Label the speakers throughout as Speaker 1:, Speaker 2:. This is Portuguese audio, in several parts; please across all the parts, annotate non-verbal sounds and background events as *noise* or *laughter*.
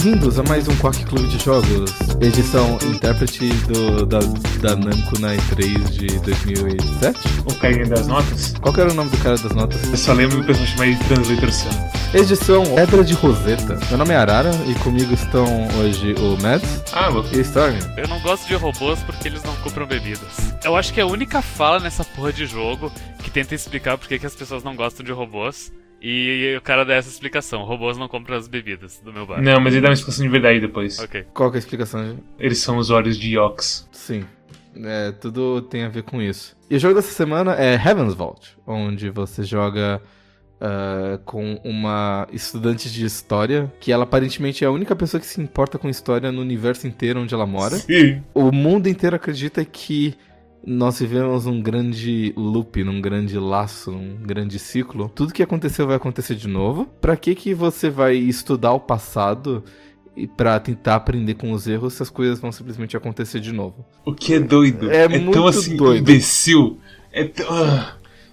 Speaker 1: Bem-vindos a mais um Quack Clube de Jogos, edição intérprete do, da, da Namco na E3 de 2007.
Speaker 2: O carinha das notas?
Speaker 1: Qual que era o nome do cara das notas?
Speaker 2: Eu só lembro do pessoal chamar de Translator Sam.
Speaker 1: Edição Pedra de Roseta. Meu nome é Arara e comigo estão hoje o Mads
Speaker 2: Ah, vou...
Speaker 1: e Storm.
Speaker 3: Eu não gosto de robôs porque eles não compram bebidas. Eu acho que é a única fala nessa porra de jogo que tenta explicar por que que as pessoas não gostam de robôs. E o cara dá essa explicação: robôs não compram as bebidas do meu bar.
Speaker 2: Não, mas ele dá uma explicação de verdade depois.
Speaker 3: Ok.
Speaker 1: Qual que é a explicação?
Speaker 2: Eles são usuários de Yox.
Speaker 1: Sim. É, tudo tem a ver com isso. E o jogo dessa semana é Heaven's Vault, onde você joga ah, com uma estudante de história, que ela aparentemente é a única pessoa que se importa com história no universo inteiro onde ela mora.
Speaker 2: Sim.
Speaker 1: O mundo inteiro acredita que nós vivemos um grande loop, num grande laço, num grande ciclo. Tudo que aconteceu vai acontecer de novo. Pra que que você vai estudar o passado e para tentar aprender com os erros se as coisas vão simplesmente acontecer de novo?
Speaker 2: O que é doido.
Speaker 1: É
Speaker 2: tão
Speaker 1: muito
Speaker 2: assim,
Speaker 1: doido.
Speaker 2: imbecil. É tão...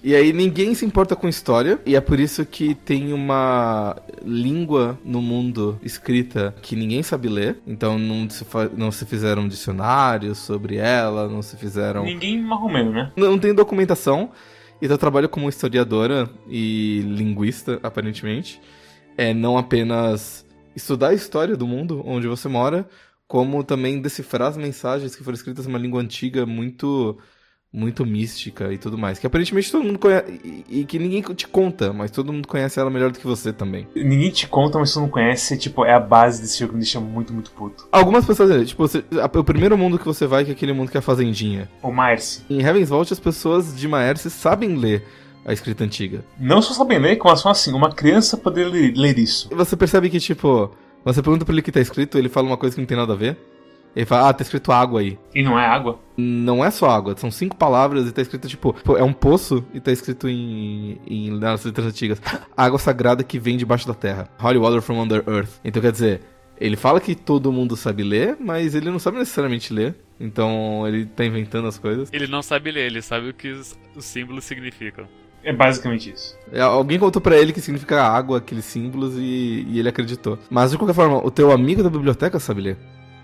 Speaker 1: E aí ninguém se importa com história, e é por isso que tem uma língua no mundo escrita que ninguém sabe ler. Então não se, não se fizeram dicionários sobre ela, não se fizeram.
Speaker 2: Ninguém marromeno, né?
Speaker 1: Não tem documentação. Então eu trabalho como historiadora e linguista, aparentemente. É não apenas estudar a história do mundo onde você mora, como também decifrar as mensagens que foram escritas em uma língua antiga muito muito mística e tudo mais. Que aparentemente todo mundo conhece. E, e que ninguém te conta, mas todo mundo conhece ela melhor do que você também.
Speaker 2: Ninguém te conta, mas tu não conhece. Tipo, é a base desse jogo que me deixa muito, muito puto.
Speaker 1: Algumas pessoas, tipo, você- o primeiro mundo que você vai que é aquele mundo que é a fazendinha.
Speaker 2: O Marcy.
Speaker 1: Em Heaven's Vault as pessoas de Maerse sabem ler a escrita antiga.
Speaker 2: Não só sabem ler, como são assim, uma criança poder ler, ler isso.
Speaker 1: E você percebe que, tipo, você pergunta pra ele o que tá escrito, ele fala uma coisa que não tem nada a ver. Ele fala, ah, tá escrito água aí.
Speaker 2: E não é água.
Speaker 1: Não é só água, são cinco palavras e tá escrito, tipo, é um poço e tá escrito em, em nas letras antigas. Água sagrada que vem debaixo da terra. Holy water from under earth. Então quer dizer, ele fala que todo mundo sabe ler, mas ele não sabe necessariamente ler. Então ele tá inventando as coisas.
Speaker 3: Ele não sabe ler, ele sabe o que os, os símbolos significam.
Speaker 2: É basicamente isso.
Speaker 1: É, Alguém contou pra ele que significa água, aqueles símbolos, e, e ele acreditou. Mas de qualquer forma, o teu amigo da biblioteca sabe ler.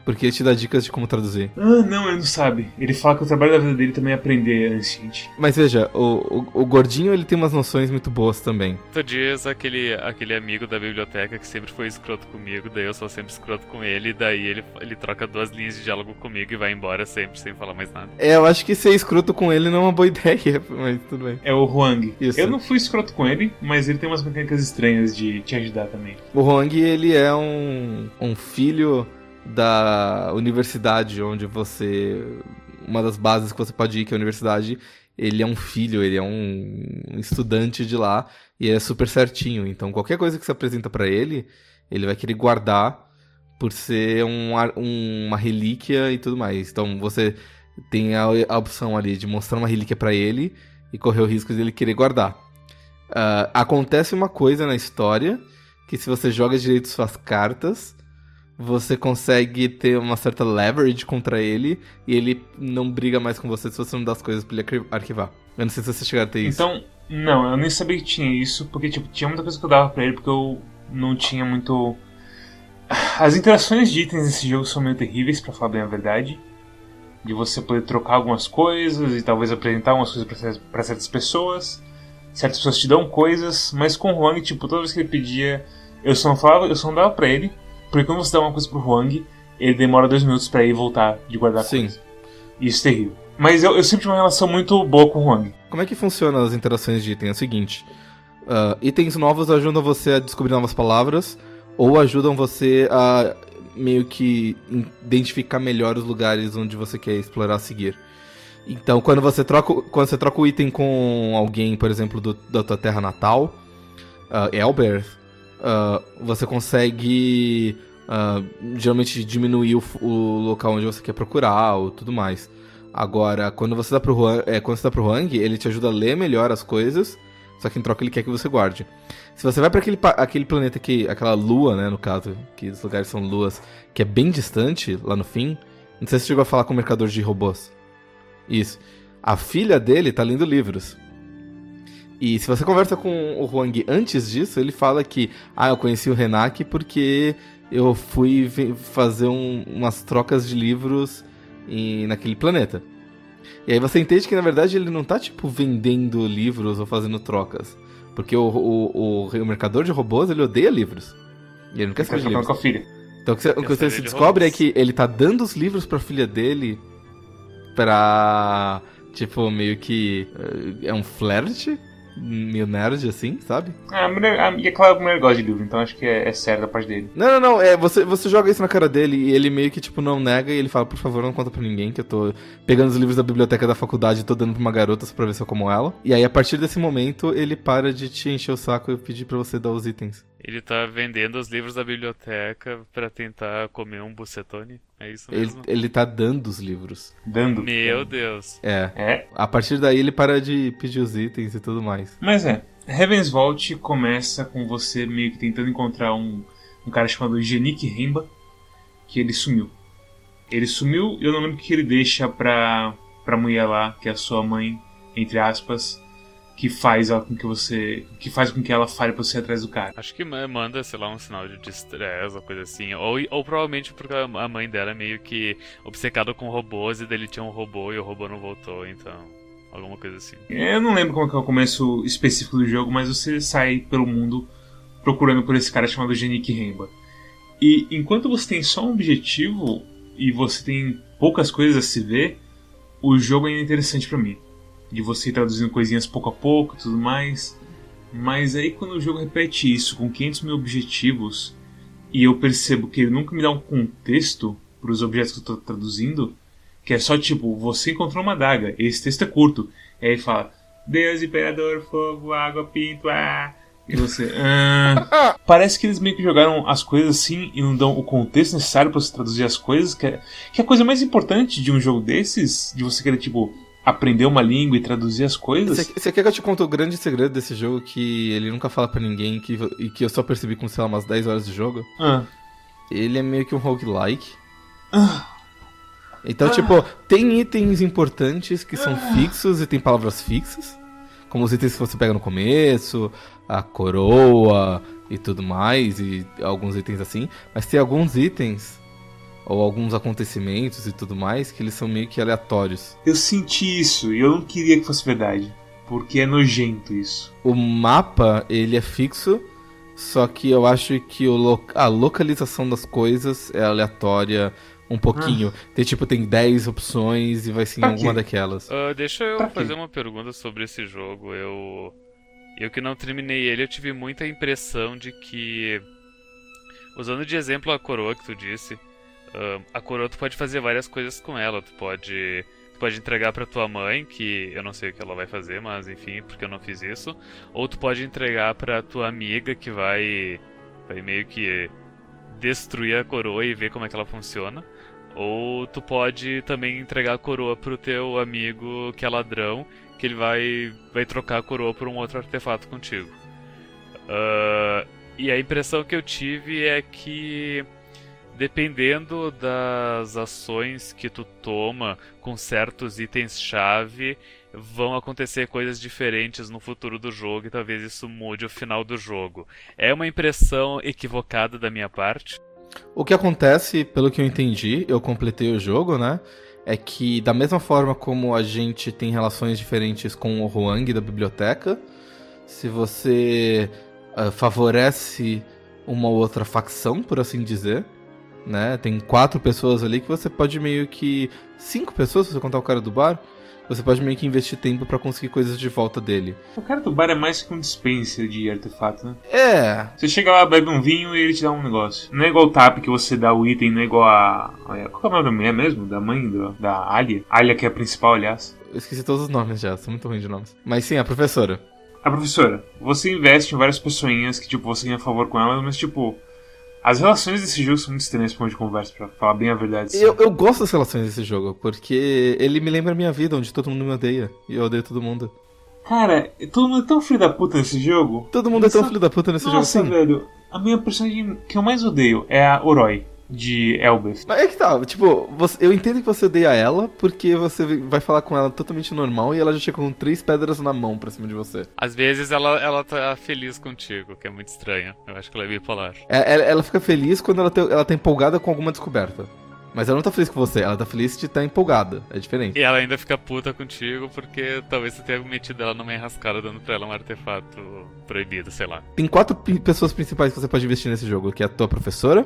Speaker 1: Porque ele te dá dicas de como traduzir.
Speaker 2: Ah, não, ele não sabe. Ele fala que o trabalho da vida dele também é aprender Ancient.
Speaker 1: Mas veja, o, o, o gordinho ele tem umas noções muito boas também.
Speaker 3: Tu diz aquele, aquele amigo da biblioteca que sempre foi escroto comigo, daí eu sou sempre escroto com ele, daí ele, ele troca duas linhas de diálogo comigo e vai embora sempre, sem falar mais nada.
Speaker 1: É, eu acho que ser escroto com ele não é uma boa *laughs* ideia, mas tudo bem.
Speaker 2: É o Huang.
Speaker 1: Isso.
Speaker 2: Eu não fui escroto com ele, mas ele tem umas mecânicas estranhas de te ajudar também.
Speaker 1: O Hong, ele é um, um filho da universidade onde você. Uma das bases que você pode ir, que é a universidade. Ele é um filho, ele é um estudante de lá e é super certinho. Então, qualquer coisa que você apresenta pra ele, ele vai querer guardar por ser um um- uma relíquia e tudo mais. Então, você tem a, a opção ali de mostrar uma relíquia pra ele e correr o risco de ele querer guardar. Ah, acontece uma coisa na história que se você joga direito suas cartas, você consegue ter uma certa leverage contra ele e ele não briga mais com você se você não dá as coisas pra ele arqui- arquivar. Eu não sei se você chegar a ter isso.
Speaker 2: Então, não, eu nem sabia que tinha isso, porque tipo, tinha muita coisa que eu dava pra ele, porque eu não tinha muito. *sighs* As interações de itens nesse jogo são meio terríveis, pra falar bem a verdade. De você poder trocar algumas coisas e talvez apresentar algumas coisas pra certas pessoas. Certas pessoas te dão coisas, mas com o Huang, tipo, toda vez que ele pedia, eu só não falava, eu só não dava pra ele, porque quando você dá uma coisa pro Huang, ele demora dois minutos pra ir voltar de guardar a
Speaker 1: Sim.
Speaker 2: coisa. Isso é terrível. Mas eu, eu sempre tive uma relação muito boa com o Huang.
Speaker 1: Como é que funciona as interações de item? É o seguinte: ah, itens novos ajudam você a descobrir novas palavras ou ajudam você a meio que identificar melhor os lugares onde você quer explorar a seguir. Então, quando você troca, o- quando você troca o item com alguém, por exemplo, do- da tua terra natal, ah, Elberth, ah, você consegue ah, geralmente diminuir o, o local onde você quer procurar ou tudo mais. Agora, quando você dá pro Huang, é, quando você dá pro Huang, ele te ajuda a ler melhor as coisas, só que em troca ele quer que você guarde. Se você vai para aquele, aquele planeta que. aquela lua, né, no caso, que os lugares são luas, que é bem distante, lá no fim. Não sei se você chegou a falar com o mercador de robôs. Isso. A filha dele tá lendo livros. E se você conversa com o Huang antes disso, ele fala que, ah, eu conheci o Renak porque eu fui fazer um- umas trocas de livros em, naquele planeta. E aí você entende que na verdade ele não tá tipo vendendo livros ou fazendo trocas. Porque o, o, o, o mercador de robôs ele odeia livros. E ele não quer saber de livros.
Speaker 2: com a filha.
Speaker 1: Então o que você, o que você
Speaker 3: de
Speaker 1: descobre é que ele tá dando os livros pra filha dele pra. Tipo, meio que. eh, É um flerte? Meio nerd assim, sabe?
Speaker 2: Ah, a mulher, a, e é claro a mulher gosta de livro, então acho que é, é sério da parte dele.
Speaker 1: Não, não, não. É, você, você joga isso na cara dele e ele meio que, tipo, não nega e ele fala, por favor, não conta pra ninguém que eu tô pegando os livros da biblioteca da faculdade e tô dando pra uma garota só pra ver se eu como ela. E aí, a partir desse momento, ele para de te encher o saco e pedir pra você dar os itens.
Speaker 3: Ele tá vendendo os livros da biblioteca pra tentar comer um bucetone. É isso
Speaker 1: Ele,
Speaker 3: mesmo?
Speaker 1: ele tá dando os livros.
Speaker 2: Dando.
Speaker 3: Meu Deus.
Speaker 1: É.
Speaker 2: É.
Speaker 1: A partir daí, ele para de pedir os itens e tudo mais.
Speaker 2: Mas é. Heaven's Vault começa com você meio que tentando encontrar um, um cara chamado Genik Remba, que ele sumiu. Ele sumiu e eu não lembro o que ele deixa pra, pra mulher lá, que é a sua mãe, entre aspas, que faz ela com que você. que faz com que ela fale pra você atrás do cara.
Speaker 3: Acho que ma- manda, sei lá, um sinal de distress ou coisa assim. Ou, ou provavelmente porque a mãe dela é meio que obcecada com robôs e dele tinha um robô e o robô não voltou, então. Alguma coisa assim.
Speaker 2: Eu não lembro como é que é o começo específico do jogo, mas você sai pelo mundo procurando por esse cara chamado Genik Remba. E enquanto você tem só um objetivo e você tem poucas coisas a se ver, o jogo é interessante pra mim. De você ir traduzindo coisinhas pouco a pouco e tudo mais. Mas aí quando o jogo repete isso com 500 mil objetivos e eu percebo que ele nunca me dá um contexto para os objetos que eu tô traduzindo, que é só tipo, você encontrou uma adaga, esse texto é curto. E aí fala, Deus, Imperador, Fogo, Água, Pinto, ah. E você, ah. *laughs* Parece que eles meio que jogaram as coisas assim e não dão o contexto necessário para você traduzir as coisas, que é, que é a coisa mais importante de um jogo desses, de você querer, tipo, aprender uma língua e traduzir as coisas.
Speaker 1: Você, quer que eu te conte o grande segredo desse jogo que ele nunca fala pra ninguém que, e que eu só percebi com, sei lá, umas 10 horas de jogo?
Speaker 2: Ah.
Speaker 1: Ele é meio que um roguelike.
Speaker 2: Ah.
Speaker 1: Então, tipo, tem itens importantes que são fixos e tem palavras fixas. Como os itens que você pega no começo, a coroa e tudo mais, e alguns itens assim. Mas tem alguns itens, ou alguns acontecimentos e tudo mais, que eles são meio que aleatórios.
Speaker 2: Eu senti isso e eu não queria que fosse verdade. Porque é nojento isso.
Speaker 1: O mapa, ele é fixo, só que eu acho que o lo- a localização das coisas é aleatória um pouquinho. Tem tipo, tem 10 opções e vai ser em alguma
Speaker 2: quê?
Speaker 1: daquelas.
Speaker 3: Ah, deixa eu
Speaker 2: Pra quê?
Speaker 3: fazer uma pergunta sobre esse jogo. Eu. Eu que não terminei ele, eu tive muita impressão de que. Usando de exemplo a coroa que tu disse, ah, a coroa tu pode fazer várias coisas com ela. Tu pode. Tu pode entregar pra tua mãe, que eu não sei o que ela vai fazer, mas enfim, porque eu não fiz isso. Ou tu pode entregar pra tua amiga que vai. Vai meio que destruir a coroa e ver como é que ela funciona. Ou tu pode também entregar a coroa pro teu amigo que é ladrão, que ele vai, vai trocar a coroa por um outro artefato contigo. Ah, e a impressão que eu tive é que, dependendo das ações que tu toma com certos itens-chave, vão acontecer coisas diferentes no futuro do jogo e talvez isso mude o final do jogo. É uma impressão equivocada da minha parte?
Speaker 1: O que acontece, pelo que eu entendi, eu completei o jogo, né? É que da mesma forma como a gente tem relações diferentes com o Huang da biblioteca, se você ah, favorece uma ou outra facção, por assim dizer, né? Tem quatro pessoas ali que você pode meio que. Cinco pessoas, se você contar o cara do bar, você pode meio que investir tempo pra conseguir coisas de volta dele.
Speaker 2: O cara do bar é mais que um dispenser de artefato, né?
Speaker 1: É,
Speaker 2: Você chega lá, bebe um vinho e ele te dá um negócio. Não é igual o TAP que você dá o item, não é igual a. Qual é o nome da mulher mesmo? Da mãe? do- da Alia? Alia que é a principal, aliás.
Speaker 1: eu esqueci todos os nomes já, sou muito ruim de nomes. Mas sim, a professora.
Speaker 2: A professora, você investe em várias pessoinhas que, tipo, você ganha favor com elas, mas, tipo, as relações desse jogo são muito estranhas pra onde conversa, pra falar bem a verdade. assim.
Speaker 1: Eu, eu gosto das relações desse jogo, porque ele me lembra a minha vida, onde todo mundo me odeia. E eu odeio todo mundo.
Speaker 2: Cara, todo mundo é tão filho da puta nesse jogo.
Speaker 1: Todo mundo é tão
Speaker 2: Nossa,
Speaker 1: filho da puta nesse
Speaker 2: Nossa,
Speaker 1: jogo assim.
Speaker 2: velho. A minha personagem que eu mais odeio é a Oroi. De Elbeth.
Speaker 1: Mas é que tá, tipo, você- eu entendo que você odeia ela, porque você vai falar com ela totalmente normal e ela já chega com três pedras na mão pra cima de você.
Speaker 3: Às vezes ela, ela tá feliz contigo, que é muito estranho. Eu acho que ela é bipolar.
Speaker 1: É- Ela, ela fica feliz quando ela, te- ela tá empolgada com alguma descoberta. Mas ela não tá feliz com você, ela tá feliz de estar empolgada. É diferente.
Speaker 3: E ela ainda fica puta contigo porque talvez você tenha metido ela numa enrascada dando pra ela um artefato proibido, sei lá.
Speaker 1: Tem quatro pessoas principais que você pode investir nesse jogo, que é a tua professora,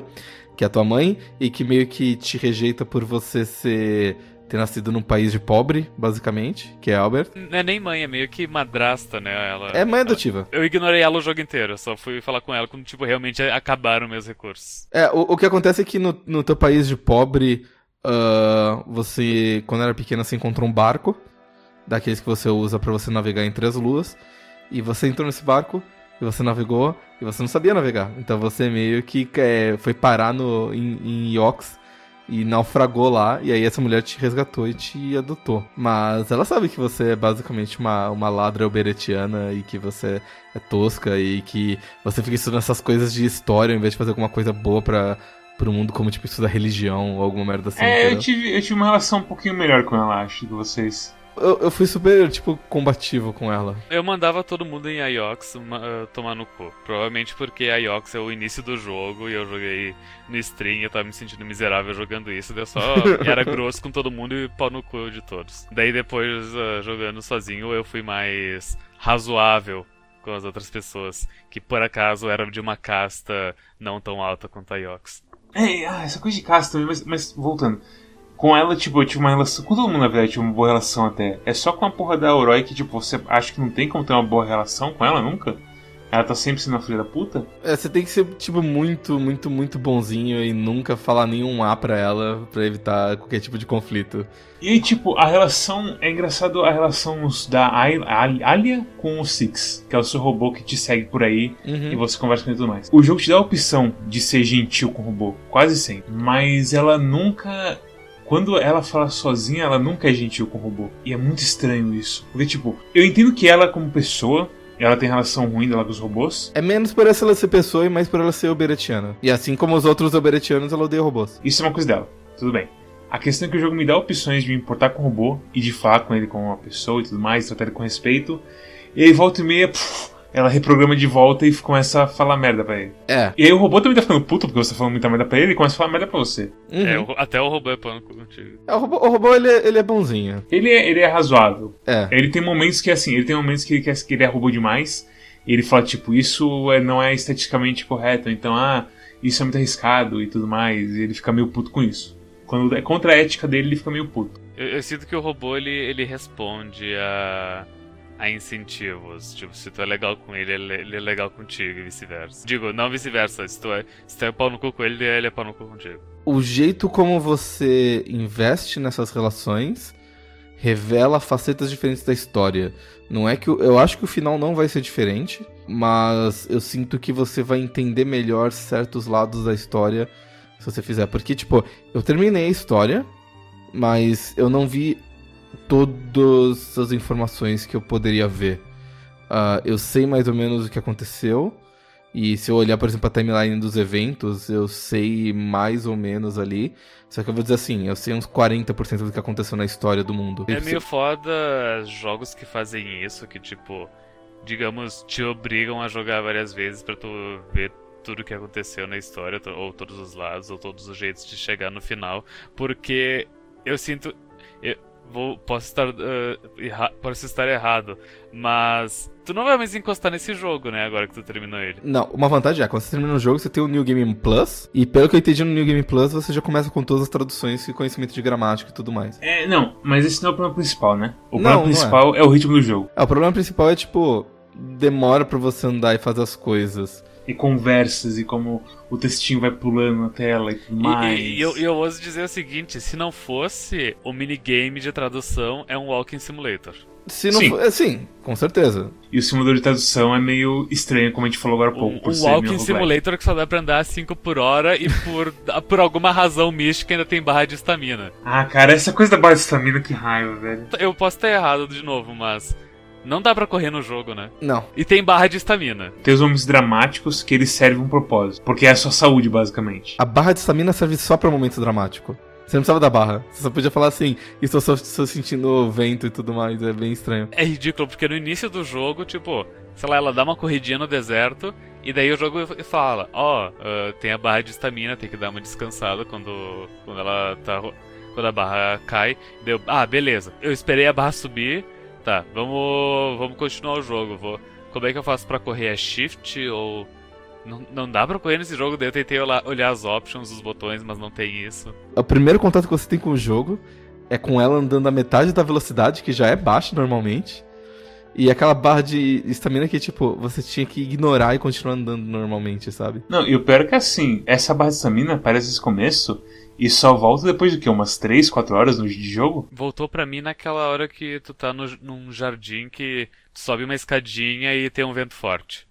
Speaker 1: que é a tua mãe, e que meio que te rejeita por você ser ter nascido num país de pobre, basicamente, que é Albert.
Speaker 3: Não é nem mãe, é meio que madrasta, né? Ela,
Speaker 1: É mãe adotiva.
Speaker 3: Eu ignorei ela o jogo inteiro, só fui falar com ela quando, tipo, realmente acabaram meus recursos.
Speaker 1: É, o, o que acontece é que no, no teu país de pobre, ah, você, quando era pequena, você encontrou um barco, daqueles que você usa pra você navegar entre as luas, e você entrou nesse barco, e você navegou, e você não sabia navegar. Então você meio que é, foi parar no, em, em Yox e naufragou lá, e aí essa mulher te resgatou e te adotou. Mas ela sabe que você é basicamente uma, uma ladra uberetiana e que você é tosca e que você fica estudando essas coisas de história ao invés de fazer alguma coisa boa pra, pro mundo, como tipo estudar religião ou alguma merda assim.
Speaker 2: é, eu tive, eu tive uma relação um pouquinho melhor com ela, acho, que vocês.
Speaker 1: Eu, eu fui super, tipo, combativo com ela.
Speaker 3: Eu mandava todo mundo em Iox ah, tomar no cu. Provavelmente porque Iox é o início do jogo e eu joguei no stream e eu tava me sentindo miserável jogando isso. Daí eu só *laughs* era grosso com todo mundo e pau no cu de todos. Daí depois, ah, jogando sozinho, eu fui mais razoável com as outras pessoas. Que por acaso eram de uma casta não tão alta quanto a Iox.
Speaker 2: É, ah, essa coisa de casa também, mas, mas voltando. Com ela, tipo, eu tive uma relação. Com todo mundo, na verdade, tive uma boa relação até. É só com a porra da Auroi que, tipo, você acha que não tem como ter uma boa relação com ela nunca? Ela tá sempre sendo uma filha da puta?
Speaker 1: É, você tem que ser, tipo, muito, muito, muito bonzinho e nunca falar nenhum A pra ela pra evitar qualquer tipo de conflito.
Speaker 2: E aí, tipo, a relação. É engraçado a relação da Alia com o Six, que é o seu robô que te segue por aí
Speaker 1: Uhum.
Speaker 2: e você conversa com ele e tudo mais. O jogo te dá a opção de ser gentil com o robô, quase sempre. Mas ela nunca. Quando ela fala sozinha, ela nunca é gentil com o robô. E é muito estranho isso. Porque, tipo, eu entendo que ela, como pessoa, ela tem relação ruim dela com os robôs.
Speaker 1: É menos por ela ser pessoa e mais por ela ser uberetiana. E assim como os outros uberetianos, ela odeia robôs.
Speaker 2: Isso é uma coisa dela. Tudo bem. A questão é que o jogo me dá opções de me importar com o robô e de falar com ele como uma pessoa e tudo mais, tratar ele com respeito. E aí, volta e meia, puf, ela reprograma de volta e começa a falar merda pra ele.
Speaker 1: É.
Speaker 2: E aí o robô também tá ficando puto porque você tá falando muita merda pra ele e começa a falar merda pra você.
Speaker 1: Uhum.
Speaker 3: É, o- até o robô é pano contigo.
Speaker 1: É, o robô, o robô ele, é- ele é bonzinho.
Speaker 2: Ele é, ele é razoável.
Speaker 1: É.
Speaker 2: Ele tem momentos que, assim, ele tem momentos que ele quer que ele é robô demais. E ele fala, tipo, isso é- não é esteticamente correto. Então, ah, isso é muito arriscado e tudo mais. E ele fica meio puto com isso. Quando é contra a ética dele, ele fica meio puto.
Speaker 3: Eu, eu sinto que o robô ele, ele responde a, a incentivos. Tipo, se tu é legal com ele, ele, ele é legal contigo e vice-versa. Digo, não vice-versa. Se tu, é, se tu é pau no cu com ele, ele é pau no cu contigo.
Speaker 1: O jeito como você investe nessas relações revela facetas diferentes da história. Não é que o- eu acho que o final não vai ser diferente, mas eu sinto que você vai entender melhor certos lados da história se você fizer, porque tipo, eu terminei a história, mas eu não vi todas as informações que eu poderia ver. Ah, eu sei mais ou menos o que aconteceu. E se eu olhar, por exemplo, a timeline dos eventos, eu sei mais ou menos ali. Só que eu vou dizer assim, eu sei uns 40% do que aconteceu na história do mundo.
Speaker 3: É meio foda jogos que fazem isso, que tipo, digamos, te obrigam a jogar várias vezes pra tu ver tudo que aconteceu na história, ou todos os lados, ou todos os jeitos de chegar no final, porque eu sinto. Eu vou, posso, estar, eh, erra- posso estar errado, mas tu não vai mais encostar nesse jogo, né, agora que tu terminou ele.
Speaker 1: Não, uma vantagem é, quando você termina o jogo, você tem o New Game Plus. E pelo que eu entendi no New Game Plus, você já começa com todas as traduções e conhecimento de gramática e tudo mais.
Speaker 2: É, não, mas esse não é o problema principal, né? O
Speaker 1: Não,
Speaker 2: problema
Speaker 1: não é.
Speaker 2: principal é. o ritmo do jogo.
Speaker 1: É, o problema principal é, tipo, demora pra você andar e fazer as coisas.
Speaker 2: E conversas, e como o textinho vai pulando na tela e tudo
Speaker 3: E-
Speaker 2: mais.
Speaker 3: E, e eu, e eu ouso dizer o seguinte: se não fosse o minigame de tradução, é um Walking Simulator.
Speaker 1: Se não
Speaker 2: Sim.
Speaker 1: for. É, sim, com certeza.
Speaker 2: E o simulador de tradução é meio estranho, como a gente falou agora há pouco.
Speaker 3: Um, um
Speaker 2: meio
Speaker 3: Walking. Simulator que só dá pra andar a 5 por hora e por, *laughs* por alguma razão mística ainda tem barra de estamina.
Speaker 2: Ah, cara, essa coisa da barra de estamina, que raiva, velho.
Speaker 3: Eu posso estar errado de novo, mas Não dá pra correr no jogo, né?
Speaker 1: Não.
Speaker 3: E tem barra de estamina.
Speaker 2: Tem os momentos dramáticos que eles servem um propósito. Porque é a sua saúde, basicamente.
Speaker 1: A barra de estamina serve só pra momento dramático. Você não precisava da barra. Você só podia falar assim, estou só, só sentindo o vento e tudo mais. É bem estranho.
Speaker 3: É ridículo, porque no início do jogo, tipo, sei lá, ela dá uma corridinha no deserto, e daí o jogo fala, ó, oh, uh, tem a barra de estamina, tem que dar uma descansada quando, quando ela tá. Quando a barra cai. Deu, ah, beleza. Eu esperei a barra subir. Tá, vamos. Vamos continuar o jogo. Vou, como é que eu faço pra correr? É shift ou não, não dá pra correr nesse jogo, daí eu tentei olhar, olhar as options, os botões, mas não tem isso.
Speaker 1: O primeiro contato que você tem com o jogo é com ela andando a metade da velocidade, que já é baixa normalmente. E aquela barra de estamina que, tipo, você tinha que ignorar e continuar andando normalmente, sabe?
Speaker 2: Não, e o pior é que assim, essa barra de estamina aparece nesse começo e só volta depois de quê? Umas 3, 4 horas de jogo?
Speaker 3: Voltou pra mim naquela hora que tu tá no, num jardim que tu sobe uma escadinha e tem um vento forte.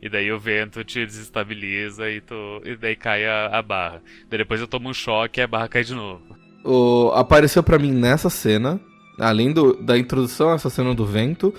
Speaker 3: E daí o vento te desestabiliza e, tu, e daí cai a, a barra. Daí depois eu tomo um choque e a barra cai de novo.
Speaker 1: O, apareceu para mim nessa cena, além do, da introdução a essa cena do vento,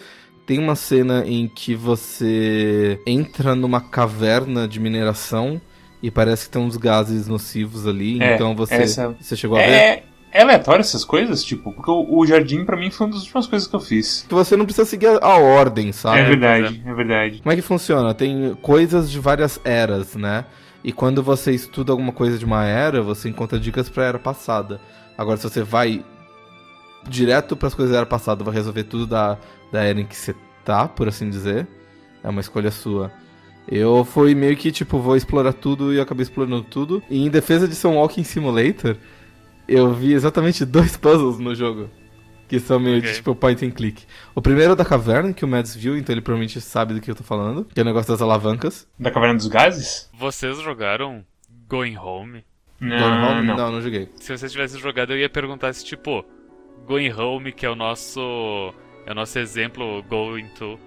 Speaker 1: tem uma cena em que você entra numa caverna de mineração e parece que tem uns gases nocivos ali, é, então você, essa... você chegou a
Speaker 2: é, ver? É aleatório essas coisas? Tipo, porque o, o, jardim para mim foi uma das últimas coisas que eu fiz.
Speaker 1: Você não precisa seguir a, ordem, sabe?
Speaker 2: É verdade, é. é verdade.
Speaker 1: Como é que funciona? Tem coisas de várias eras, né? E quando você estuda alguma coisa de uma era, você encontra dicas pra era passada. Agora, se você vai direto para as coisas da era passada, vai resolver tudo da, da era em que você tá, por assim dizer, é uma escolha sua. Eu fui meio que, tipo, vou explorar tudo e acabei explorando tudo. E em defesa de ser um Walking Simulator, eu vi exatamente *laughs* dois puzzles no jogo. Que são meio okay. tipo point and click. O primeiro é da caverna, que o Mads viu, então ele provavelmente sabe do que eu tô falando. Que é o negócio das alavancas.
Speaker 2: Da caverna dos gases?
Speaker 3: Vocês jogaram Going Home?
Speaker 1: Não, Going Home? Não. não, não joguei.
Speaker 3: Se vocês tivessem jogado, eu ia perguntar se, tipo, Going Home, que é o nosso. É o nosso exemplo Going To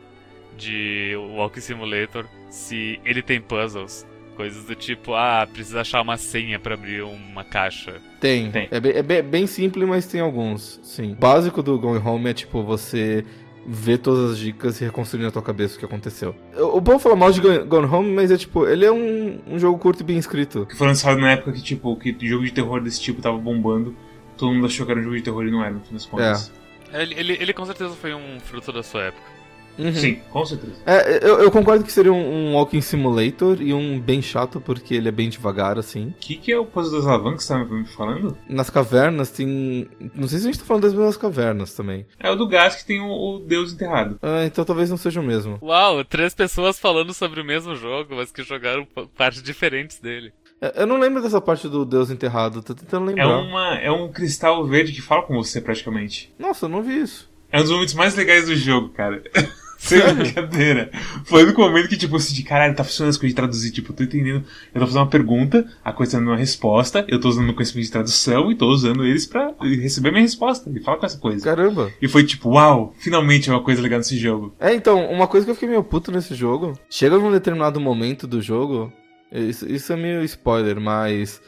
Speaker 3: de Walking Simulator, se ele tem puzzles. Coisas do tipo, ah, precisa achar uma senha para abrir uma caixa.
Speaker 1: Tem. tem. É, bem, é bem, bem, simples, mas tem alguns, sim. O básico do Going Home é tipo você ver todas as dicas e reconstruir na tua cabeça o que aconteceu. O povo fala mal de Gone Home, mas é tipo, ele é um, um jogo curto e bem escrito.
Speaker 2: Que foi lançado na época que, tipo, que jogo de terror desse tipo tava bombando. Todo mundo achou que era um jogo de terror e não era, no fim das contas.
Speaker 3: É. Ele, ele, ele com certeza foi um fruto da sua época.
Speaker 2: Uhum. Sim, com certeza.
Speaker 1: É, eu, eu, concordo que seria um, um, Walking Simulator e um bem chato, porque ele é bem devagar, assim.
Speaker 2: O que, que é o puzzle das alavancas que você tá me falando?
Speaker 1: Nas cavernas tem. Não sei se a gente tá falando das mesmas cavernas também.
Speaker 2: É o do gás que tem o, o deus enterrado.
Speaker 1: Ah, então talvez não seja o mesmo.
Speaker 3: Uau, três pessoas falando sobre o mesmo jogo, mas que jogaram partes diferentes dele.
Speaker 1: É, eu não lembro dessa parte do Deus enterrado, tô tentando lembrar. É,
Speaker 2: uma, é um cristal verde que fala com você praticamente.
Speaker 1: Nossa, eu não vi isso.
Speaker 2: É um dos momentos mais legais do jogo, cara. *laughs* Sem brincadeira. Foi no momento que, tipo, assim, de caralho, tá funcionando as coisas de traduzir. Tipo, tô entendendo. Eu tô fazendo uma pergunta, a coisa tá dando uma resposta, eu tô usando meu conhecimento de tradução e tô usando eles pra receber minha resposta e falar com essa coisa.
Speaker 1: Caramba.
Speaker 2: E foi tipo, uau, finalmente é uma coisa legal nesse jogo.
Speaker 1: É, então, uma coisa que eu fiquei meio puto nesse jogo. Chega num determinado momento do jogo. Isso, isso é meio spoiler, mas.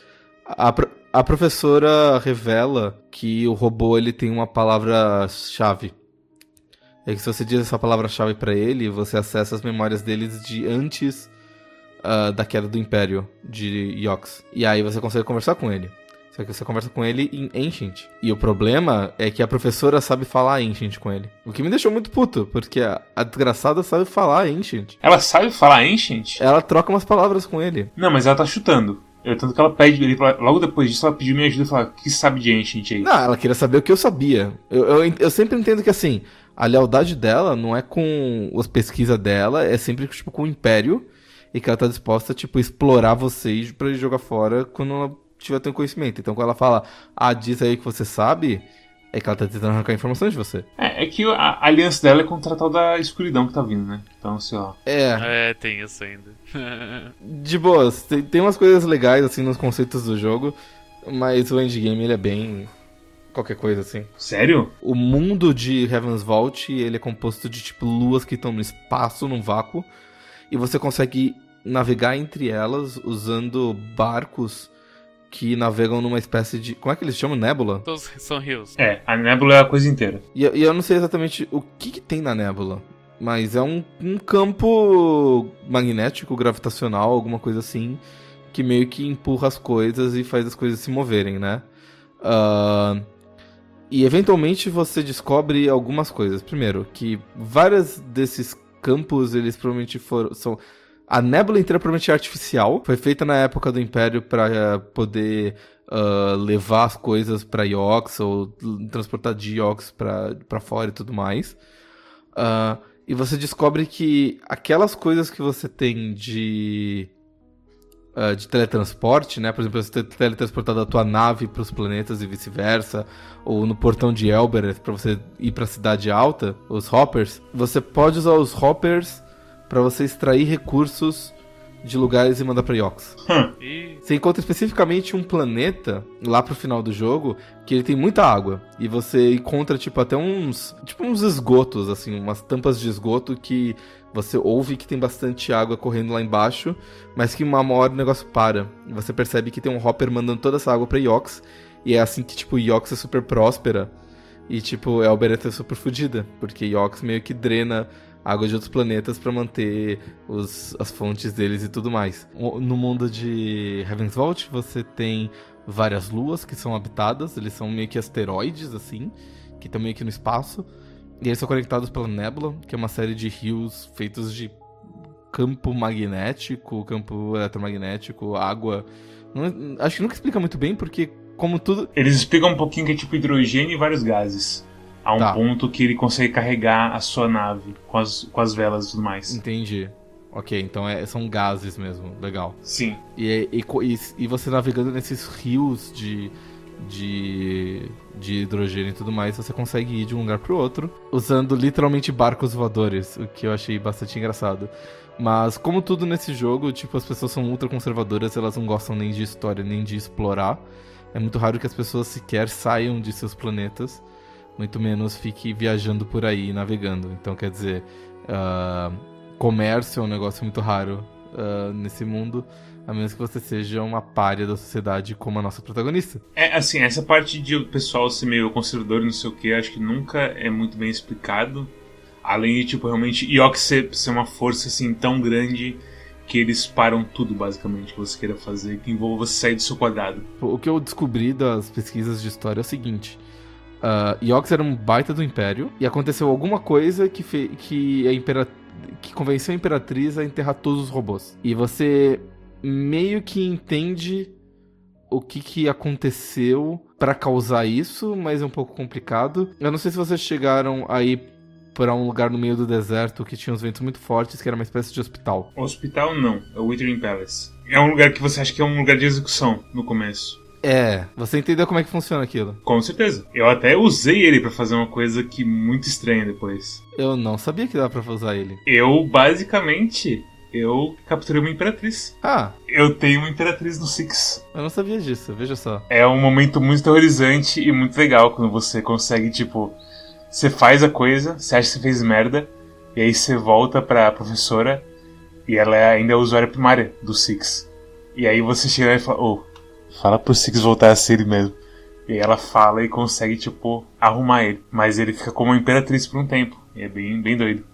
Speaker 1: A, a professora revela que o robô ele tem uma palavra-chave é que se você diz essa palavra-chave para ele, você acessa as memórias deles de antes uh, da queda do Império de Yox. E aí você consegue conversar com ele. Só que você conversa com ele em Ancient. E o problema é que a professora sabe falar Ancient com ele. O que me deixou muito puto, porque a, a desgraçada sabe falar Ancient.
Speaker 2: Ela sabe falar Ancient?
Speaker 1: Ela troca umas palavras com ele.
Speaker 2: Não, mas ela tá chutando. Eu, tanto que ela pede, ele, logo depois disso, ela pediu minha ajuda e falou: O que sabe de Ancient aí?
Speaker 1: Não, ela queria saber o que eu sabia. Eu, eu, eu sempre entendo que assim, a lealdade dela não é com as pesquisas dela, é sempre tipo com o Império e que ela tá disposta tipo explorar vocês para jogar fora quando ela tiver tendo conhecimento. Então quando ela fala: "Ah, diz aí que você sabe", é que ela tá tentando arrancar informações de você.
Speaker 2: É, é que a, a aliança dela é contra a tal da escuridão que tá vindo, né? Então, sei lá.
Speaker 1: É.
Speaker 3: É, tem isso ainda. *laughs*
Speaker 1: de boas, tem, tem umas coisas legais assim nos conceitos do jogo, mas o endgame ele é bem qualquer coisa assim.
Speaker 2: Sério?
Speaker 1: O mundo de Heaven's Vault, ele é composto de tipo luas que estão no espaço, num vácuo, e você consegue navegar entre elas usando barcos que navegam numa espécie de. Como é que eles chamam? Nébula?
Speaker 3: Todos são rios.
Speaker 2: É, a nébula é a coisa inteira.
Speaker 1: E, e eu não sei exatamente o que, que tem na nébula. Mas é um, um campo magnético, gravitacional, alguma coisa assim, que meio que empurra as coisas e faz as coisas se moverem, né? Uh, e eventualmente você descobre algumas coisas. Primeiro, que várias desses campos, eles provavelmente foram. São, a nébula inteira provavelmente é artificial. Foi feita na época do Império para poder uh, levar as coisas para Iox ou transportar de Iox para fora e tudo mais. Uh, e você descobre que aquelas coisas que você tem de uh, de teletransporte, né? Por exemplo, você ter teletransportado a tua nave para os planetas e vice-versa, ou no portão de Elbereth para você ir para a cidade alta, os hoppers. Você pode usar os hoppers para você extrair recursos de lugares e mandar pra Yox.
Speaker 2: Hum.
Speaker 1: Você encontra especificamente um planeta lá pro final do jogo que ele tem muita água. E você encontra, tipo, até uns. Tipo, uns esgotos, assim, umas tampas de esgoto que você ouve que tem bastante água correndo lá embaixo, mas que uma hora o negócio para. Você percebe que tem um hopper mandando toda essa água pra Yox. E é assim que, tipo, Yox é super próspera. E, tipo, Elbereth é super fodida. Porque Yox meio que drena água de outros planetas para manter os, as fontes deles e tudo mais. No mundo de Heaven's Vault, você tem várias luas que são habitadas, eles são meio que asteroides, assim, que estão meio que no espaço. E eles são conectados pela Nebula, que é uma série de rios feitos de campo magnético, campo eletromagnético, água. Não, acho que nunca explica muito bem, porque como tudo.
Speaker 2: Eles explicam um pouquinho que é tipo hidrogênio e vários gases. A um
Speaker 1: Tá.
Speaker 2: ponto que ele consegue carregar a sua nave com as, com as velas e tudo mais.
Speaker 1: Entendi. Ok, então é- são gases mesmo. Legal.
Speaker 2: Sim.
Speaker 1: E, e, co- e, e você navegando nesses rios de, de, de hidrogênio e tudo mais, você consegue ir de um lugar pro outro, usando literalmente barcos voadores, o que eu achei bastante engraçado. Mas como tudo nesse jogo, tipo, as pessoas são ultra conservadoras, elas não gostam nem de história, nem de explorar. É muito raro que as pessoas sequer saiam de seus planetas, muito menos fique viajando por aí, navegando. Então, quer dizer, ah, comércio é um negócio muito raro ah, nesse mundo, a menos que você seja uma párea da sociedade como a nossa protagonista.
Speaker 2: É, assim, essa parte de o pessoal ser meio conservador e não sei o que, acho que nunca é muito bem explicado. Além de, tipo, realmente, Yox ser, ser uma força, assim, tão grande que eles param tudo, basicamente, que você queira fazer, que envolva você sair do seu quadrado.
Speaker 1: O que eu descobri das pesquisas de história é o seguinte. Uh, Yox era um baita do Império e aconteceu alguma coisa que, que, a impera- que convenceu a Imperatriz a enterrar todos os robôs. E você meio que entende o que, que aconteceu pra causar isso, mas é um pouco complicado. Eu não sei se vocês chegaram aí pra um lugar no meio do deserto que tinha uns ventos muito fortes, que era uma espécie de hospital.
Speaker 2: Hospital, não. É o Withering Palace. É um lugar que você acha que é um lugar de execução no começo.
Speaker 1: É, você entendeu como é que funciona aquilo?
Speaker 2: Com certeza. Eu até usei ele pra fazer uma coisa que muito estranha depois.
Speaker 1: Eu não sabia que dava pra usar ele.
Speaker 2: Eu, basicamente, eu capturei uma imperatriz.
Speaker 1: Ah,
Speaker 2: Eu tenho uma imperatriz no Six.
Speaker 1: eu não sabia disso, veja só.
Speaker 2: É um momento muito terrorizante e muito legal quando você consegue, tipo, você faz a coisa, você acha que você fez merda, e aí você volta pra professora e ela é ainda a usuária primária do Six. E aí você chega lá e fala, ô, fala pro Six voltar a ser ele mesmo. E aí ela fala e consegue, tipo, arrumar ele. Mas ele fica como uma imperatriz por um tempo. E é bem, bem doido.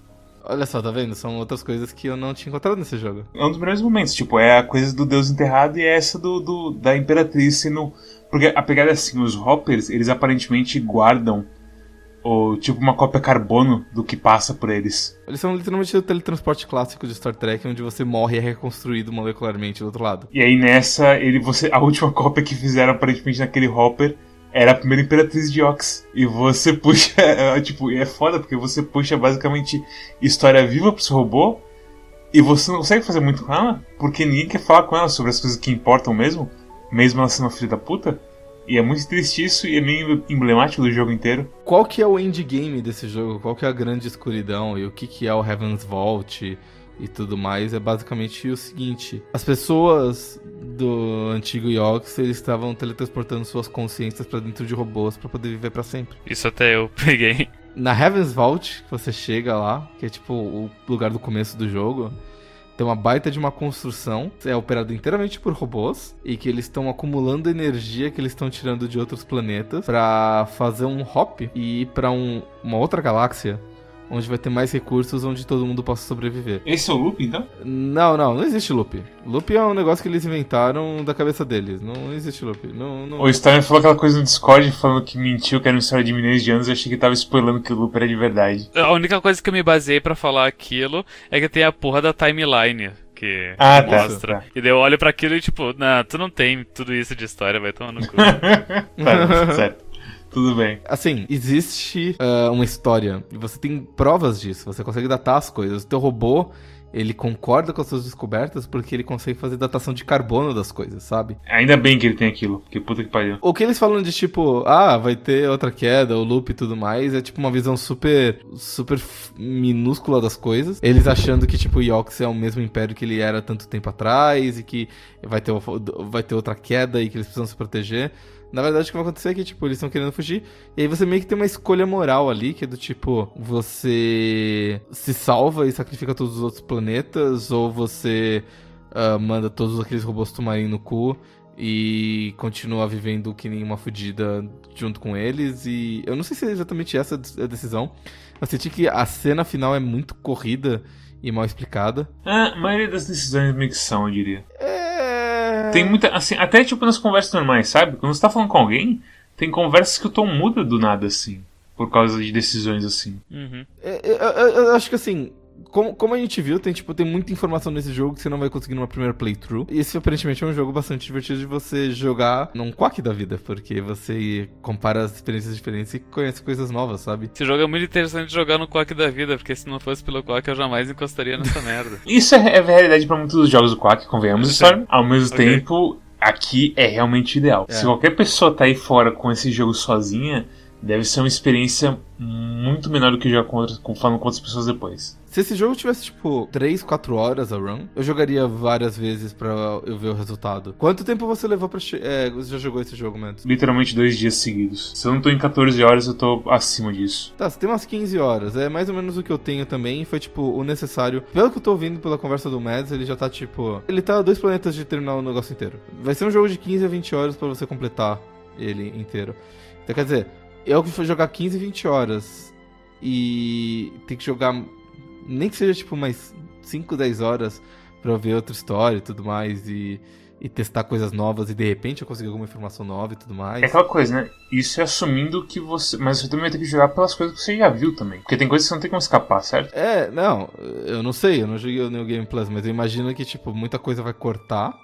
Speaker 1: Olha só, tá vendo? São outras coisas que eu não tinha encontrado nesse jogo.
Speaker 2: É um dos melhores momentos, tipo, é a coisa do Deus enterrado e é essa do, do- da Imperatriz sendo. Porque a pegada é assim, os Hoppers, eles aparentemente guardam o, tipo uma cópia carbono do que passa por eles.
Speaker 1: Eles são literalmente o teletransporte clássico de Star Trek, onde você morre e é reconstruído molecularmente do outro lado.
Speaker 2: E aí nessa, ele você a última *laughs* cópia que fizeram aparentemente naquele Hopper era a primeira Imperatriz de Ox. E você puxa, *laughs* é, tipo, é foda porque você puxa basicamente história viva pro seu robô e você não consegue fazer muito com ela, porque ninguém quer falar com ela sobre as coisas que importam mesmo, mesmo ela sendo uma filha da puta. E é muito triste isso e é meio emblemático do jogo inteiro.
Speaker 1: Qual que é o endgame desse jogo? Qual que é a grande escuridão? E o que que é o Heaven's Vault? E tudo mais, é basicamente o seguinte: as pessoas do antigo Yox eles estavam teletransportando suas consciências pra dentro de robôs pra poder viver pra sempre.
Speaker 3: Isso até eu *laughs* peguei.
Speaker 1: Na Heaven's Vault, que você chega lá, que é tipo o lugar do começo do jogo, tem uma baita de uma construção, é operado inteiramente por robôs e que eles estão acumulando energia que eles estão tirando de outros planetas para fazer um hop e ir para um, uma outra galáxia onde vai ter mais recursos, onde todo mundo possa sobreviver.
Speaker 2: Esse é o loop, então?
Speaker 1: Não, não, não existe loop. Loop é um negócio que eles inventaram da cabeça deles. Não existe loop. Não, não...
Speaker 2: O Stein falou aquela coisa no Discord falando que mentiu, que era uma história de milhões de anos. Eu achei que tava spoilando que o loop era de verdade.
Speaker 3: A única coisa que eu me baseei para falar aquilo é que tem a porra da timeline que
Speaker 2: ah, tá,
Speaker 3: mostra.
Speaker 2: Tá.
Speaker 3: E daí eu olho para aquilo e tipo, não, tu não tem tudo isso de história, vai tomar no cu. *laughs*
Speaker 2: tá, certo. Tudo bem.
Speaker 1: Assim, existe uh, uma história e você tem provas disso. Você consegue datar as coisas. O teu robô, ele concorda com as suas descobertas porque ele consegue fazer datação de carbono das coisas, sabe?
Speaker 2: Ainda bem que ele tem aquilo, que puta que pariu.
Speaker 1: O que eles falam de tipo, ah, vai ter outra queda, o loop e tudo mais, é tipo uma visão super super minúscula das coisas. Eles achando que tipo o Yox é o mesmo império que ele era tanto tempo atrás e que vai ter, vai ter outra queda e que eles precisam se proteger. Na verdade, o que vai acontecer é que, tipo, eles estão querendo fugir. E aí você meio que tem uma escolha moral ali, que é do tipo, você se salva e sacrifica todos os outros planetas, ou você uh, manda todos aqueles robôs tomarem no cu e continua vivendo que nem uma fudida junto com eles. E eu não sei se é exatamente essa a decisão. Eu senti que a cena final é muito corrida e mal explicada.
Speaker 2: Ah, a maioria das decisões meio que são, eu diria. Tem muita. Assim, até tipo nas conversas normais, sabe? Quando você tá falando com alguém, tem conversas que o tom muda do nada, assim. Por causa de decisões assim.
Speaker 3: Uhum.
Speaker 1: É, eu, eu, eu acho que assim, como, como a gente viu, tem, tipo, tem muita informação nesse jogo que você não vai conseguir numa primeira playthrough. E esse aparentemente é um jogo bastante divertido de você jogar num quack da vida, porque você compara as experiências diferentes e conhece coisas novas, sabe?
Speaker 3: Esse jogo é muito interessante jogar no quack da vida, porque se não fosse pelo quack eu jamais encostaria nessa *laughs* merda.
Speaker 2: Isso é, é realidade para muitos dos jogos do quack, convenhamos, Storm. Ao mesmo okay. tempo, aqui é realmente ideal. É. Se qualquer pessoa tá aí fora com esse jogo sozinha, deve ser uma experiência muito menor do que jogar com, falando com outras pessoas depois.
Speaker 1: Se esse jogo tivesse, tipo, 3, 4 horas a run, eu jogaria várias vezes pra eu ver o resultado. Quanto tempo você levou pra... É, você já jogou esse jogo, Mads?
Speaker 2: Literalmente dois dias seguidos. Se eu não tô em 14 horas, eu tô acima disso.
Speaker 1: Tá, você tem umas 15 horas. É mais ou menos o que eu tenho também. Foi, tipo, o necessário. Pelo que eu tô ouvindo pela conversa do Mads, ele já tá, tipo... Ele tá a dois planetas de terminar o negócio inteiro. Vai ser um jogo de 15 a 20 horas pra você completar ele inteiro. Então, quer dizer, eu que fui jogar 15, 20 horas e tem que jogar nem que seja tipo mais 5, 10 horas pra ver outra história e tudo mais e, e testar coisas novas e de repente eu conseguir alguma informação nova e tudo mais.
Speaker 2: É aquela coisa, né? Isso é assumindo que você. Mas você também vai ter que jogar pelas coisas que você já viu também. Porque tem coisas que você não tem como escapar, certo?
Speaker 1: É, não, eu não sei, eu não joguei o New Game Plus, mas eu imagino que, tipo, muita coisa vai cortar.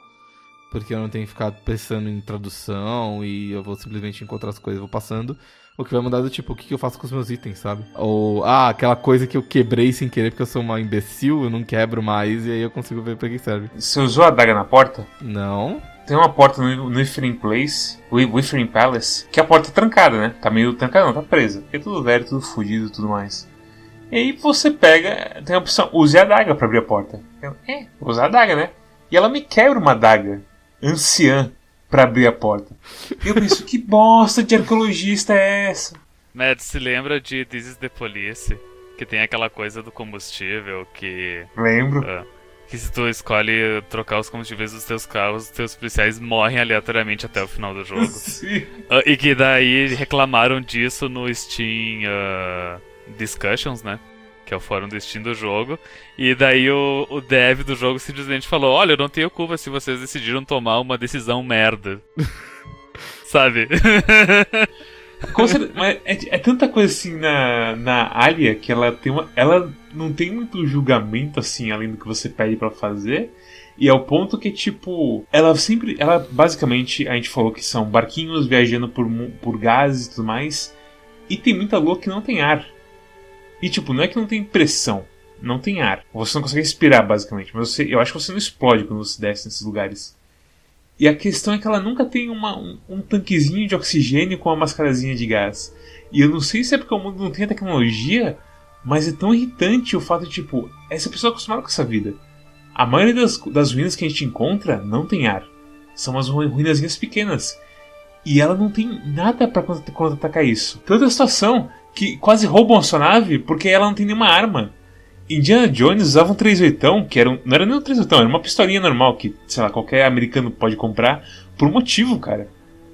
Speaker 1: Porque eu não tenho que ficar pensando em tradução e eu vou simplesmente encontrar as coisas, vou passando. O que vai mudar do tipo, o que eu faço com os meus itens, sabe? Ou, ah, aquela coisa que eu quebrei sem querer porque eu sou uma imbecil, eu não quebro mais e aí eu consigo ver pra que serve.
Speaker 2: Você usou a daga na porta?
Speaker 1: Não.
Speaker 2: Tem uma porta no, no Ifrin Place, o Ifrin Palace, que a porta é trancada, né? Tá meio trancada, não, tá presa. Porque é tudo velho, tudo fudido e tudo mais. E aí você pega, tem a opção, use a daga pra abrir a porta. Eu, é, usar a daga, né? E ela me quebra uma daga anciã para abrir a porta. Eu penso, que bosta de arqueologista é essa?
Speaker 3: Mads, se lembra de This is the Police? Que tem aquela coisa do combustível que.
Speaker 2: Lembro. Uh,
Speaker 3: que se tu escolhe trocar os combustíveis dos teus carros, os teus policiais morrem aleatoriamente até o final do jogo. *laughs*
Speaker 2: Sim.
Speaker 3: Uh, e que daí reclamaram disso no Steam uh, Discussions, né? Que é o fórum do Steam do jogo. E daí o, o dev do jogo simplesmente falou: Olha, eu não tenho culpa se vocês decidiram tomar uma decisão merda. *laughs* Sabe?
Speaker 2: Mas é, é, tanta coisa assim na, na Alia que ela tem uma. Ela não tem muito julgamento assim, além do que você pede para fazer. E é o ponto que, tipo, ela sempre. Ela basicamente, a gente falou que são barquinhos viajando por, por gases e tudo mais. E tem muita lua que não tem ar. E tipo, não é que não tem pressão, não tem ar. Você não consegue respirar, basicamente. Mas você, eu acho que você não explode quando você desce nesses lugares. E a questão é que ela nunca tem uma, um, um, tanquezinho de oxigênio com uma mascarazinha de gás. E eu não sei se é porque o mundo não tem a tecnologia, mas é tão irritante o fato de, tipo, essa pessoa é acostumada com essa vida. A maioria das, das ruínas que a gente encontra não tem ar. São umas ruínas pequenas. E ela não tem nada para contra-atacar isso. Tanta situação que quase roubam a sua nave porque ela não tem nenhuma arma. Indiana Jones usava um 38, que era um, não era nem um 38, era uma pistolinha normal que, sei lá, qualquer americano pode comprar, por um motivo, cara.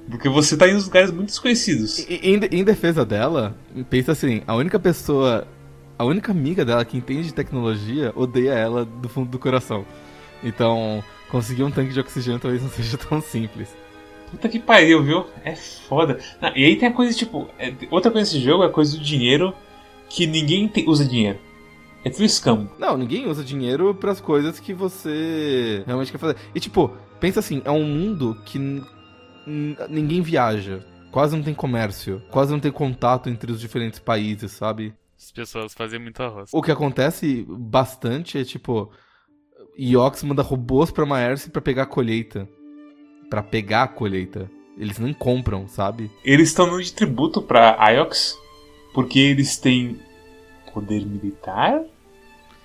Speaker 2: Porque você tá em lugares muito desconhecidos.
Speaker 1: Em, em defesa dela, pensa assim, a única pessoa, a única amiga dela que entende de tecnologia odeia ela do fundo do coração. Então, conseguir um tanque de oxigênio talvez não *laughs* seja tão simples.
Speaker 2: Puta que pariu, viu? É foda. Não, e aí tem a coisa, tipo, é- outra coisa desse jogo é a coisa do dinheiro, que ninguém te- usa dinheiro. É tudo escambo.
Speaker 1: Não, ninguém usa dinheiro pras coisas que você realmente quer fazer. E tipo, pensa assim, é um mundo que ninguém viaja. Quase não tem comércio, quase não tem contato entre os diferentes países, sabe?
Speaker 3: As pessoas fazem muito arroz.
Speaker 1: O que acontece bastante é tipo. Iox manda robôs pra Maersk pra pegar a colheita. Pra pegar a colheita. Eles nem compram, sabe?
Speaker 2: Eles estão dando de tributo pra Iox, porque eles têm poder militar?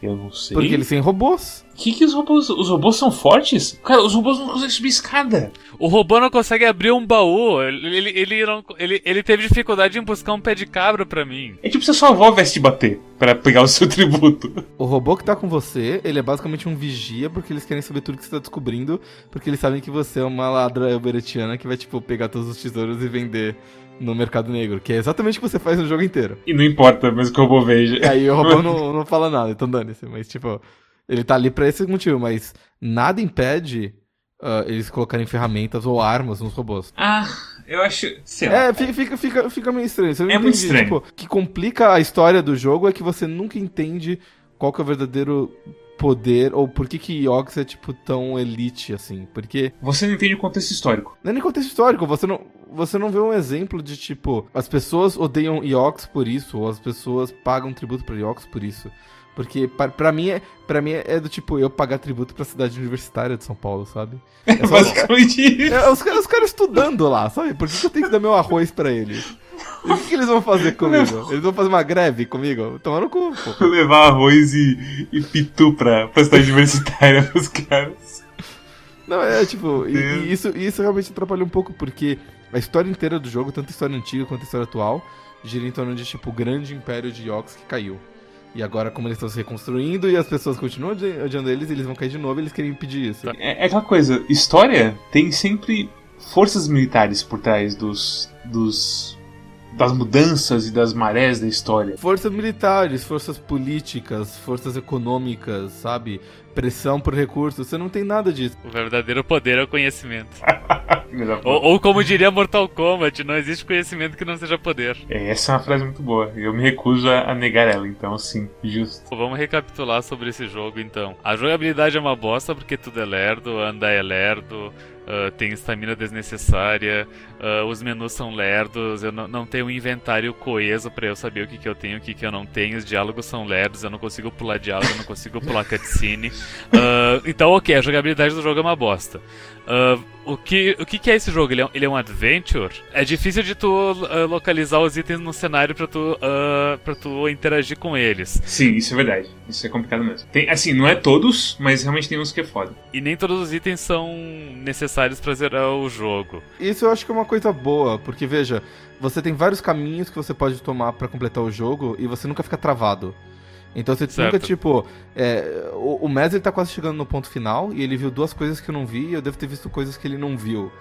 Speaker 2: Eu não sei.
Speaker 1: Porque eles têm robôs.
Speaker 2: Que que os robôs... Os robôs são fortes? Cara, os robôs não conseguem subir escada.
Speaker 3: O robô não consegue abrir um baú. Ele, ele, ele, não- ele, ele teve dificuldade em buscar um pé de cabra pra mim.
Speaker 2: É tipo se a sua avó viesse te bater pra pegar o seu *laughs* tributo.
Speaker 1: O robô que tá com você, ele é basicamente um vigia, porque eles querem saber tudo que você tá descobrindo, porque eles sabem que você é uma ladra uberetiana que vai, tipo, pegar todos os tesouros e vender no mercado negro, que é exatamente o que você faz no jogo inteiro.
Speaker 2: E não importa, mas que o robô veja.
Speaker 1: E aí o robô *laughs* não, não fala nada, então dane-se, mas, tipo, ele tá ali pra esse motivo, mas nada impede ah, eles colocarem ferramentas ou armas nos robôs.
Speaker 2: Ah, eu acho... Sei lá.
Speaker 1: É, fica, fica, fica, meio estranho. Você não
Speaker 2: É muito
Speaker 1: entende,
Speaker 2: estranho.
Speaker 1: Tipo, o que complica a história do jogo é que você nunca entende qual que é o verdadeiro poder ou por que que Yox é, tipo, tão elite, assim. Porque
Speaker 2: Você não entende o contexto histórico.
Speaker 1: não é nem contexto histórico, você não, você não vê um exemplo de, tipo, as pessoas odeiam Yox por isso, ou as pessoas pagam tributo pra Yox por isso. Porque pra, pra mim, é, pra mim é do tipo eu pagar tributo pra cidade universitária de São Paulo, sabe? É *laughs* só-
Speaker 2: Basicamente isso.
Speaker 1: é, os, caras- os caras estudando lá, sabe? Por que, que eu tenho que dar meu arroz pra eles? E o que, que eles vão fazer comigo? Eles vão fazer uma greve comigo? Tomar no cu, pô.
Speaker 2: Levar arroz e, e pitu pra, pra cidade universitária *laughs* pros caras.
Speaker 1: Não, é tipo, e, e isso, isso realmente atrapalha um pouco, porque a história inteira do jogo, tanto a história antiga quanto a história atual, gira em torno de, tipo, o grande império de Yox que caiu. E agora, como eles estão se reconstruindo e as pessoas continuam odi- odiando eles, eles vão cair de novo e eles querem impedir isso.
Speaker 2: É, é aquela coisa, história tem sempre forças militares por trás dos, dos das mudanças e das marés da história.
Speaker 1: Forças militares, forças políticas, forças econômicas, sabe? Pressão por recursos, você não tem nada disso.
Speaker 3: O verdadeiro poder é o conhecimento. *laughs* Ou, ou como diria Mortal Kombat, não existe conhecimento que não seja poder.
Speaker 2: É, essa é uma frase muito boa. Eu me recuso a, a negar ela, então sim, justo.
Speaker 3: Vamos recapitular sobre esse jogo então. A jogabilidade é uma bosta porque tudo é lerdo, andar é lerdo, ah, tem estamina desnecessária, ah, os menus são lerdos, eu não, não tenho um inventário coeso pra eu saber o que, que eu tenho e o que, que eu não tenho, os diálogos são lerdos, eu não consigo pular diálogo, eu não consigo pular cutscene. *laughs* Ah, então, ok, a jogabilidade do jogo é uma bosta. Ah, o que, o que, que é esse jogo? Ele é, um- ele é um adventure? É difícil de tu localizar os itens no cenário pra tu, pra tu interagir com eles.
Speaker 2: Sim, isso é verdade. Isso é complicado mesmo. Tem, assim, não é todos, mas realmente tem uns que é foda.
Speaker 3: E nem todos os itens são necessários pra zerar o jogo.
Speaker 1: Isso eu acho que é uma coisa boa, porque veja, você tem vários caminhos que você pode tomar pra completar o jogo e você nunca fica travado. Então você
Speaker 3: Certo.
Speaker 1: nunca, tipo. é, o, o Mez ele tá quase chegando no ponto final e ele viu duas coisas que eu não vi e eu devo ter visto coisas que ele não viu.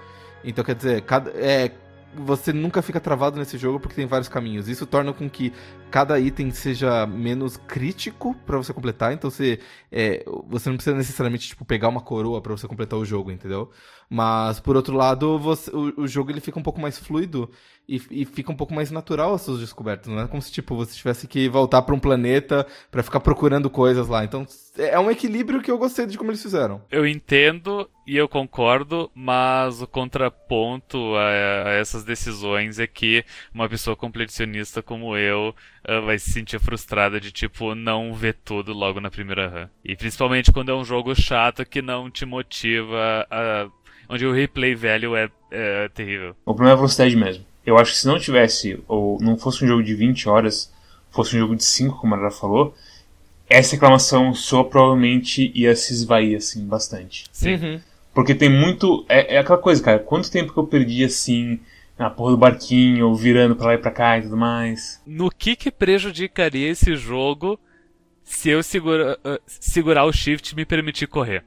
Speaker 1: Então quer dizer, cada, é, você nunca fica travado nesse jogo porque tem vários caminhos. Isso torna com que cada item seja menos crítico pra você completar. Então você, é, você não precisa necessariamente tipo, pegar uma coroa pra você completar o jogo, entendeu? Mas por outro lado, você- o, o jogo ele fica um pouco mais fluido e, e fica um pouco mais natural as suas descobertas. Não é como se tipo você tivesse que voltar pra um planeta pra ficar procurando coisas lá. Então é um equilíbrio que eu gostei de como eles fizeram.
Speaker 3: Eu entendo e eu concordo, mas o contraponto a, a essas decisões é que uma pessoa completionista como eu ah, vai se sentir frustrada de, tipo, não ver tudo logo na primeira run. E principalmente quando é um jogo chato que não te motiva a. onde o replay value é, é terrível.
Speaker 2: O problema é a velocidade mesmo. Eu acho que se não tivesse, ou não fosse um jogo de 20 horas, fosse um jogo de 5, como a Lara falou, essa reclamação sua provavelmente ia se esvair, assim, bastante.
Speaker 3: Sim.
Speaker 2: Porque tem muito. É, é aquela coisa, cara. Quanto tempo que eu perdi assim, na porra do barquinho, virando pra lá e pra cá e tudo mais.
Speaker 3: No que que prejudicaria esse jogo se eu segura, uh, segurar o shift e me permitir correr.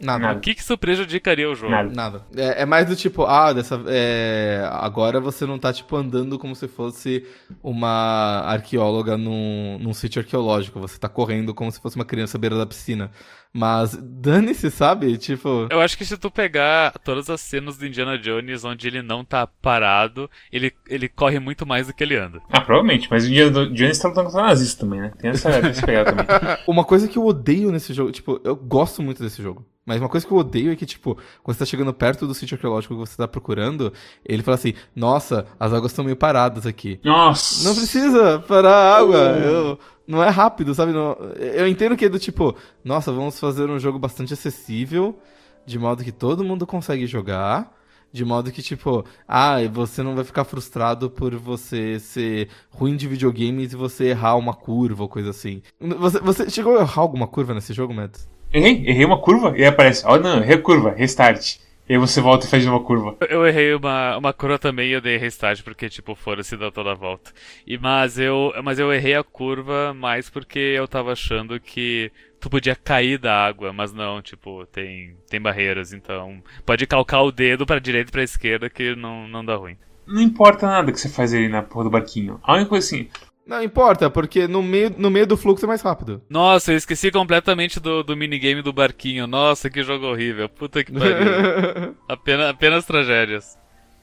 Speaker 1: Nada.
Speaker 2: Nada.
Speaker 3: O que, que isso prejudicaria o jogo?
Speaker 2: Nada.
Speaker 1: Nada. É, é mais do tipo, ah, dessa, é, agora você não tá, tipo, andando como se fosse uma arqueóloga num, num sítio arqueológico. Você tá correndo como se fosse uma criança à beira da piscina. Mas dane-se, sabe? Tipo.
Speaker 3: Eu acho que se tu pegar todas as cenas do Indiana Jones onde ele não tá parado, ele, ele corre muito mais do que ele anda.
Speaker 2: Ah, provavelmente, mas o Indiana Jones tá lutando contra nazista também, né? Tem essa, pegada também. *laughs*
Speaker 1: Uma coisa que eu odeio nesse jogo, tipo, eu gosto muito desse jogo. Mas uma coisa que eu odeio é que, tipo, quando você tá chegando perto do sítio arqueológico que você tá procurando, ele fala assim, nossa, as águas estão meio paradas aqui.
Speaker 2: Nossa!
Speaker 1: Não precisa parar a água. Eu, não é rápido, sabe? Não- eu entendo que é do tipo, nossa, vamos fazer um jogo bastante acessível, de modo que todo mundo consegue jogar. De modo que, tipo, ah, você não vai ficar frustrado por você ser ruim de videogames e você errar uma curva ou coisa assim. Você, você chegou a errar alguma curva nesse jogo, Mads?
Speaker 2: Errei, errei uma curva e aí aparece, ó, não, errei a curva, restart. E aí você volta e faz uma curva.
Speaker 3: Eu- Eu errei uma, uma curva também e eu dei restart porque, tipo, foda-se dá toda a volta. E, mas, eu, mas eu errei a curva mais porque eu tava achando que tu podia cair da água, mas não, tipo, tem, tem barreiras, então pode calcar o dedo pra direita e pra esquerda que não, não dá ruim.
Speaker 2: Não importa nada que você faz ali na porra do barquinho. A única coisa assim,
Speaker 1: Não importa, porque no meio, no meio do fluxo é mais rápido.
Speaker 3: Nossa, eu esqueci completamente do, do minigame do barquinho. Nossa, que jogo horrível. Puta que pariu. *laughs* apenas, apenas tragédias.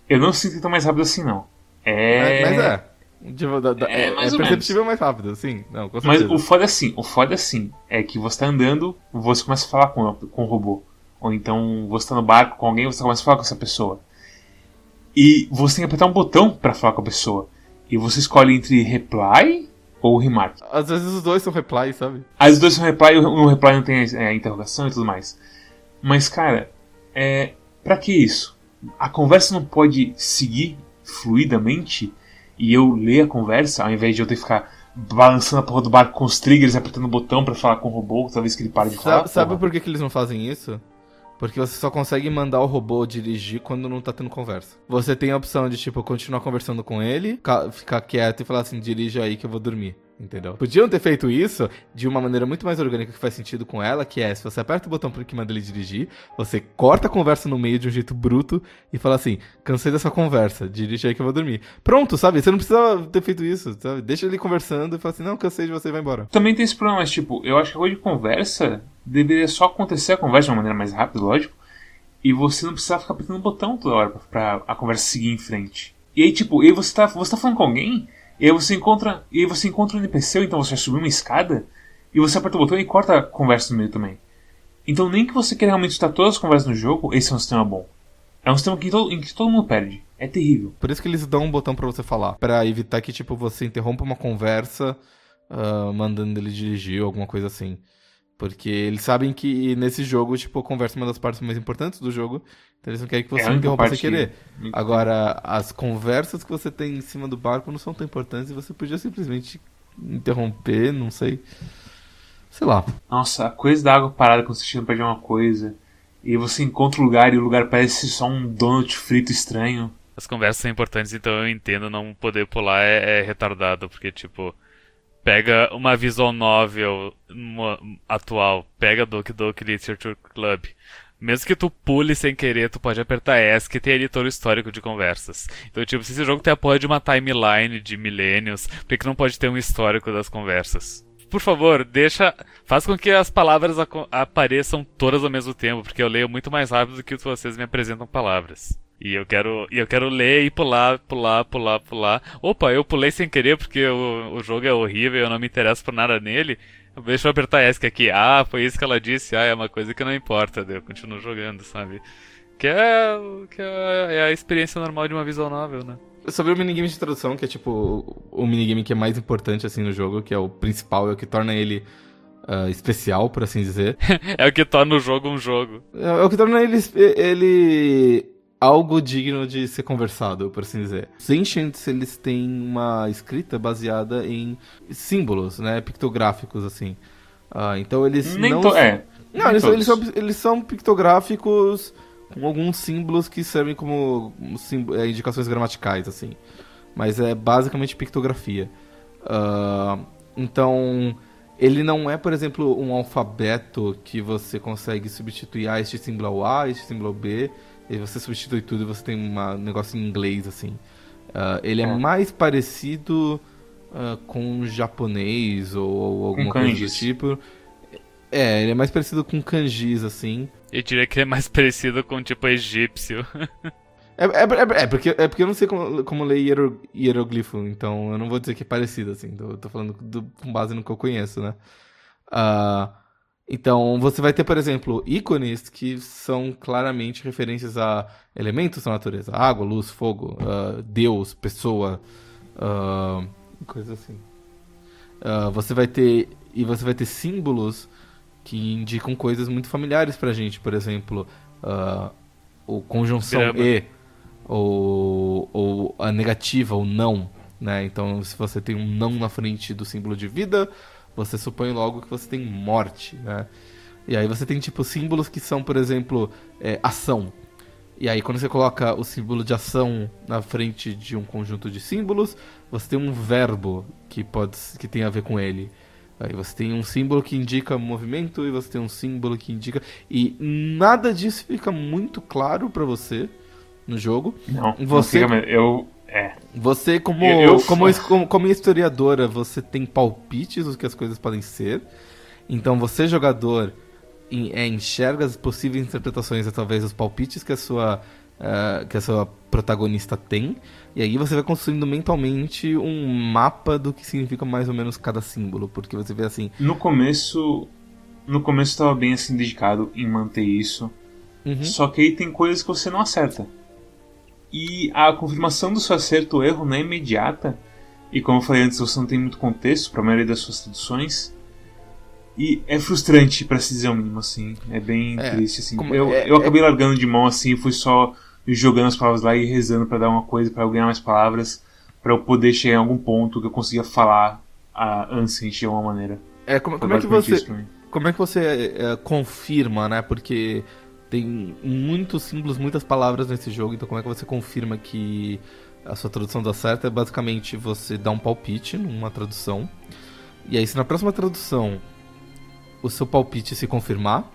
Speaker 2: eu não sinto tô mais rápido assim, não. É.
Speaker 1: Mas, mas é. Tipo, da- da-
Speaker 2: É,
Speaker 1: é,
Speaker 2: mais ou
Speaker 1: perceptível mais rápido, sim. Não, com
Speaker 2: Mas o foda é assim, o foda é assim, é que você tá andando, você começa a falar com, com o robô. Ou então você tá no barco com alguém, você começa a falar com essa pessoa. E você tem que apertar um botão pra falar com a pessoa. E você escolhe entre reply ou remark.
Speaker 1: Às vezes os dois são reply, sabe?
Speaker 2: As duas são reply e o reply não tem é, interrogação e tudo mais. Mas, cara, é. Pra que isso? A conversa não pode seguir fluidamente e eu ler a conversa ao invés de eu ter que ficar balançando a porra do barco com os triggers e apertando o botão pra falar com o robô, toda vez que ele para de falar.
Speaker 1: Sabe, sabe por que, que eles não fazem isso? Porque você só consegue mandar o robô dirigir quando não tá tendo conversa. Você tem a opção de, tipo, continuar conversando com ele, ca- ficar quieto e falar assim, dirige aí que eu vou dormir. Entendeu? Podiam ter feito isso de uma maneira muito mais orgânica que faz sentido com ela, que é, se você aperta o botão que manda ele dirigir, você corta a conversa no meio de um jeito bruto e fala assim, cansei dessa conversa, dirige aí que eu vou dormir. Pronto, sabe? Você não precisa ter feito isso, sabe? Deixa ele conversando e fala assim, não, cansei de você e vai embora.
Speaker 2: Também tem esse problema, mas tipo, eu acho que a coisa de conversa deveria só acontecer a conversa de uma maneira mais rápida, lógico. E você não precisava ficar apertando o botão toda hora pra, pra a conversa seguir em frente. E aí, tipo, e aí você tá, você tá falando com alguém, e aí você encontra. E aí você encontra um NPC, então você subir uma escada, e você aperta o botão e corta a conversa no meio também. Então nem que você queira realmente escutar todas as conversas no jogo, esse é um sistema bom. É um sistema que todo, em que todo mundo perde. É terrível.
Speaker 1: Por isso que eles dão um botão pra você falar. Pra evitar que, tipo, você interrompa uma conversa ah, mandando ele dirigir ou alguma coisa assim. Porque eles sabem que nesse jogo, tipo, a conversa é uma das partes mais importantes do jogo. Então eles não querem que
Speaker 2: É
Speaker 1: você sem
Speaker 2: parte que-
Speaker 1: querer. Agora, as conversas que você tem em cima do barco não são tão importantes e você podia simplesmente interromper, não sei. Sei lá.
Speaker 2: Nossa, a coisa da água parada quando você chega perto de uma coisa. E você encontra o lugar e o lugar parece só um donut frito estranho.
Speaker 3: As conversas são importantes, então eu entendo não poder pular é, é retardado, porque, tipo, pega uma visual novel uma- atual, pega Doki Doki Literature Club. Mesmo que tu pule sem querer, tu pode apertar S, que tem ali todo o histórico de conversas. Então, tipo, se esse jogo tem a porra de uma timeline de milênios, por que que não pode ter um histórico das conversas? Por favor, deixa. Faz com que as palavras apareçam todas ao mesmo tempo, porque eu leio muito mais rápido do que vocês me apresentam palavras. E eu quero, e eu quero ler e pular, pular, pular, pular. Opa, eu pulei sem querer porque o, o jogo é horrível, eu não me interesso por nada nele. Deixa eu apertar ESC aqui. Ah, foi isso que ela disse. Ah, é uma coisa que não importa. daí Eu continuo jogando, sabe? Que é, que é, é a experiência normal de uma visual novel, né?
Speaker 1: Sobre o minigame de tradução, que é tipo o minigame que é mais importante assim no jogo, que é o principal, é o que torna ele ah, especial, por assim dizer. *laughs*
Speaker 3: É o que torna o jogo um jogo.
Speaker 1: É é o que torna ele, ele algo digno de ser conversado, por assim dizer. Os Ancients, eles têm uma escrita baseada em símbolos, né, pictográficos, assim. Ah, então eles
Speaker 2: Nem
Speaker 1: não...
Speaker 2: to é.
Speaker 1: Não, eles, eles, são, eles são pictográficos com alguns símbolos que servem como símbo- é, indicações gramaticais, assim. Mas é basicamente pictografia. Ah, então, ele não é, por exemplo, um alfabeto que você consegue substituir ah, este símbolo ao A, este símbolo ao B, e você substitui tudo e você tem um negócio em inglês, assim. Uh, ele é. é. mais parecido uh, com japonês ou, ou alguma coisa do tipo. É, ele é mais parecido com kanjis, assim.
Speaker 3: Eu diria que ele é mais *laughs* parecido com, tipo, egípcio. *laughs*
Speaker 1: É, é, é, é, porque, é porque eu não sei como, como ler hiero, hieroglifo, então eu não vou dizer que é parecido, assim. Tô, tô falando do, com base no que eu conheço, né? Uh, então, você vai ter, por exemplo, ícones que são claramente referências a elementos da natureza. Água, luz, fogo, uh, Deus, pessoa, uh, coisas assim. Uh, você vai ter... E você vai ter símbolos que indicam coisas muito familiares pra gente. Por exemplo, o conjunção E ou, ou a negativa, o não. Né? Então, se você tem um não na frente do símbolo de vida, você supõe logo que você tem morte. Né? E aí você tem tipo símbolos que são, por exemplo, é, ação. E aí quando você coloca o símbolo de ação na frente de um conjunto de símbolos, você tem um verbo que pode que tem a ver com ele. Aí você tem um símbolo que indica movimento e você tem um símbolo que indica e nada disso fica muito claro para você no jogo.
Speaker 2: Não, você, não fica, eu é.
Speaker 1: Você como, eu, eu... como como como historiadora, você tem palpites do que as coisas podem ser. Então você jogador é, enxerga as possíveis interpretações através dos palpites que a sua uh, que a sua protagonista tem. E aí você vai construindo mentalmente um mapa do que significa mais ou menos cada símbolo, porque você vê assim.
Speaker 2: No começo, no começo estava bem assim dedicado em manter isso. Uhum. Só que aí tem coisas que você não acerta. E a confirmação do seu acerto ou erro não é imediata. E como eu falei antes, você não tem muito contexto para a maioria das suas traduções. E é frustrante, para se dizer o mínimo, assim. É bem é, triste, assim. Eu, é, eu acabei é... largando de mão, assim, fui só jogando as palavras lá e rezando para dar uma coisa, para eu ganhar mais palavras, para eu poder chegar em algum ponto que eu consiga falar a de alguma maneira.
Speaker 1: É, como, como é que você. Como é que você é, confirma, né? Porque tem muitos símbolos, muitas palavras nesse jogo, então como é que você confirma que a sua tradução dá certo? É basicamente você dá um palpite numa tradução. E aí, se na próxima tradução o seu palpite se confirmar,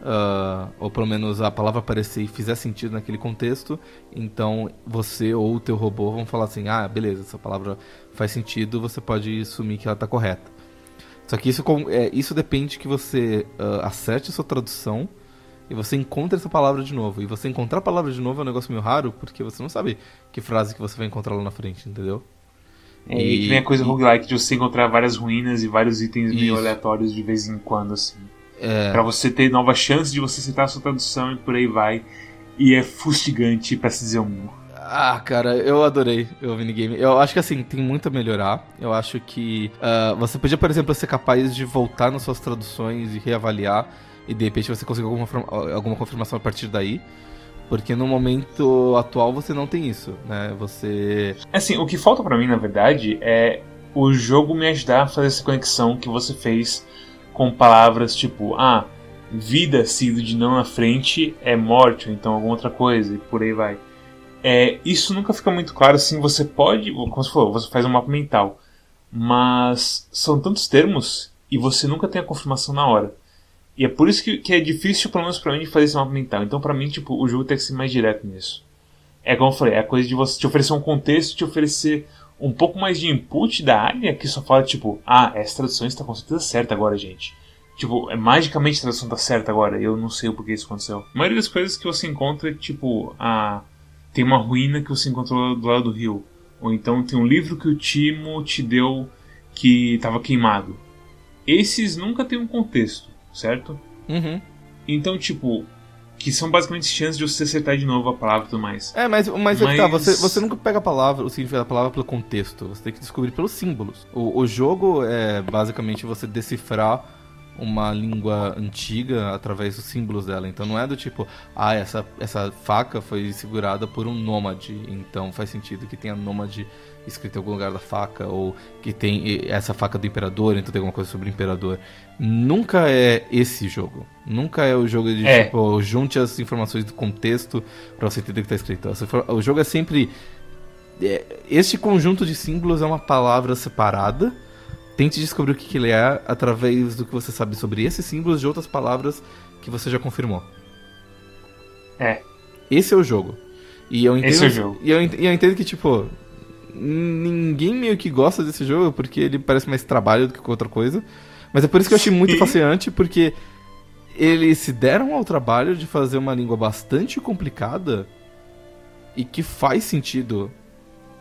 Speaker 1: uh, ou pelo menos a palavra aparecer e fizer sentido naquele contexto, então você ou o teu robô vão falar assim, ah, beleza, essa palavra faz sentido, você pode assumir que ela está correta. Só que isso, é, isso depende que você uh, acerte a sua tradução e você encontra essa palavra de novo. E você encontrar a palavra de novo é um negócio meio raro, porque você não sabe que frase que você vai encontrar lá na frente, entendeu?
Speaker 2: É, e, e a coisa roguelike de você encontrar várias ruínas e vários itens meio aleatórios de vez em quando, assim. É. Pra você ter novas chances de você citar a sua tradução e por aí vai. E é fustigante, pra se dizer o mínimo.
Speaker 1: Ah, cara, eu adorei o minigame. Eu acho que assim, tem muito a melhorar. Eu acho que uh, você podia, por exemplo, ser capaz de voltar nas suas traduções e reavaliar e de repente você conseguir alguma, alguma confirmação a partir daí. Porque no momento atual você não tem isso, né? Você.
Speaker 2: Assim, o que falta para mim, na verdade, é o jogo me ajudar a fazer essa conexão que você fez com palavras tipo, ah, vida seguido de não na frente é morte, ou então alguma outra coisa, e por aí vai. É, isso nunca fica muito claro assim, você pode, como você falou, você faz um mapa mental, mas são tantos termos e você nunca tem a confirmação na hora. E é por isso que, que é difícil, pelo menos pra mim, de fazer esse mapa mental. Então, pra mim, tipo, o jogo tem que ser mais direto nisso. É como eu falei, é a coisa de você te oferecer um contexto, te oferecer um pouco mais de input da área, que só fala, tipo, ah, essa tradução está com certeza certa agora, gente. Tipo, é, magicamente a tradução está certa agora, eu não sei o porquê isso aconteceu. A maioria das coisas que você encontra é, tipo, ah, tem uma ruína que você encontrou do lado do rio. Ou então tem um livro que o Timo te deu que estava queimado. Esses nunca tem um contexto certo?
Speaker 1: Uhum.
Speaker 2: Então, tipo, que são basicamente chances de você acertar de novo a palavra e tudo mais.
Speaker 1: É, mas, mas, mas... É tá, você, você nunca pega a palavra, o significado da palavra pelo contexto, você tem que descobrir pelos símbolos. O, o jogo é basicamente você decifrar uma língua antiga através dos símbolos dela. Então não é do tipo, ah, essa, essa faca foi segurada por um nômade, então faz sentido que tenha nômade escrito em algum lugar da faca, ou que tem essa faca do imperador, então tem alguma coisa sobre o imperador. Nunca é esse jogo. Nunca é o jogo de é. tipo, junte as informações do contexto para você entender o que está escrito. O jogo é sempre. É, este conjunto de símbolos é uma palavra separada Tente descobrir o que, que ele é através do que você sabe sobre esses símbolos de outras palavras que você já confirmou.
Speaker 2: É.
Speaker 1: Esse é o jogo. E eu entendo,
Speaker 2: Esse é o jogo.
Speaker 1: E eu, e eu entendo que, tipo, ninguém meio que gosta desse jogo porque ele parece mais trabalho do que outra coisa. Mas é por isso que eu achei muito fascinante, porque eles se deram ao trabalho de fazer uma língua bastante complicada e que faz sentido.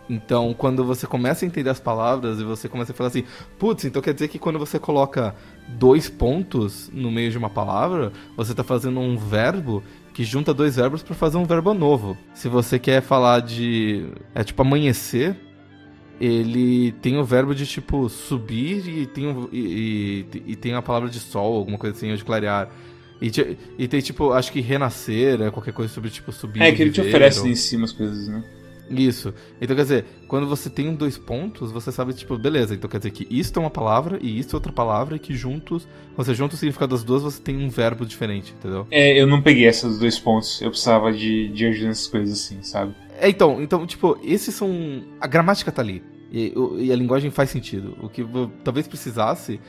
Speaker 1: Então, quando você começa a entender as palavras e você começa a falar assim, putz, então quer dizer que quando você coloca dois pontos no meio de uma palavra, você tá fazendo um verbo que junta dois verbos para fazer um verbo novo. Se você quer falar de. É tipo amanhecer, ele tem o verbo de tipo subir e tem, o- e, e- e tem a palavra de sol, alguma coisa assim, ou de clarear. E, e tem tipo, acho que renascer, é qualquer coisa sobre tipo subir.
Speaker 2: É que ele te oferece
Speaker 1: ou-
Speaker 2: em cima as coisas, né?
Speaker 1: Isso. Então, quer dizer, quando você tem um dois pontos, você sabe, tipo, beleza, então quer dizer que isto é uma palavra e isto é outra palavra e que juntos, você junta o significado das duas, você tem um verbo diferente, entendeu?
Speaker 2: É, eu não peguei essas dois pontos. Eu precisava de, de ajuda nessas coisas assim, sabe?
Speaker 1: É, então, então, tipo, esses são. A gramática tá ali. E, e a linguagem faz sentido. O que talvez precisasse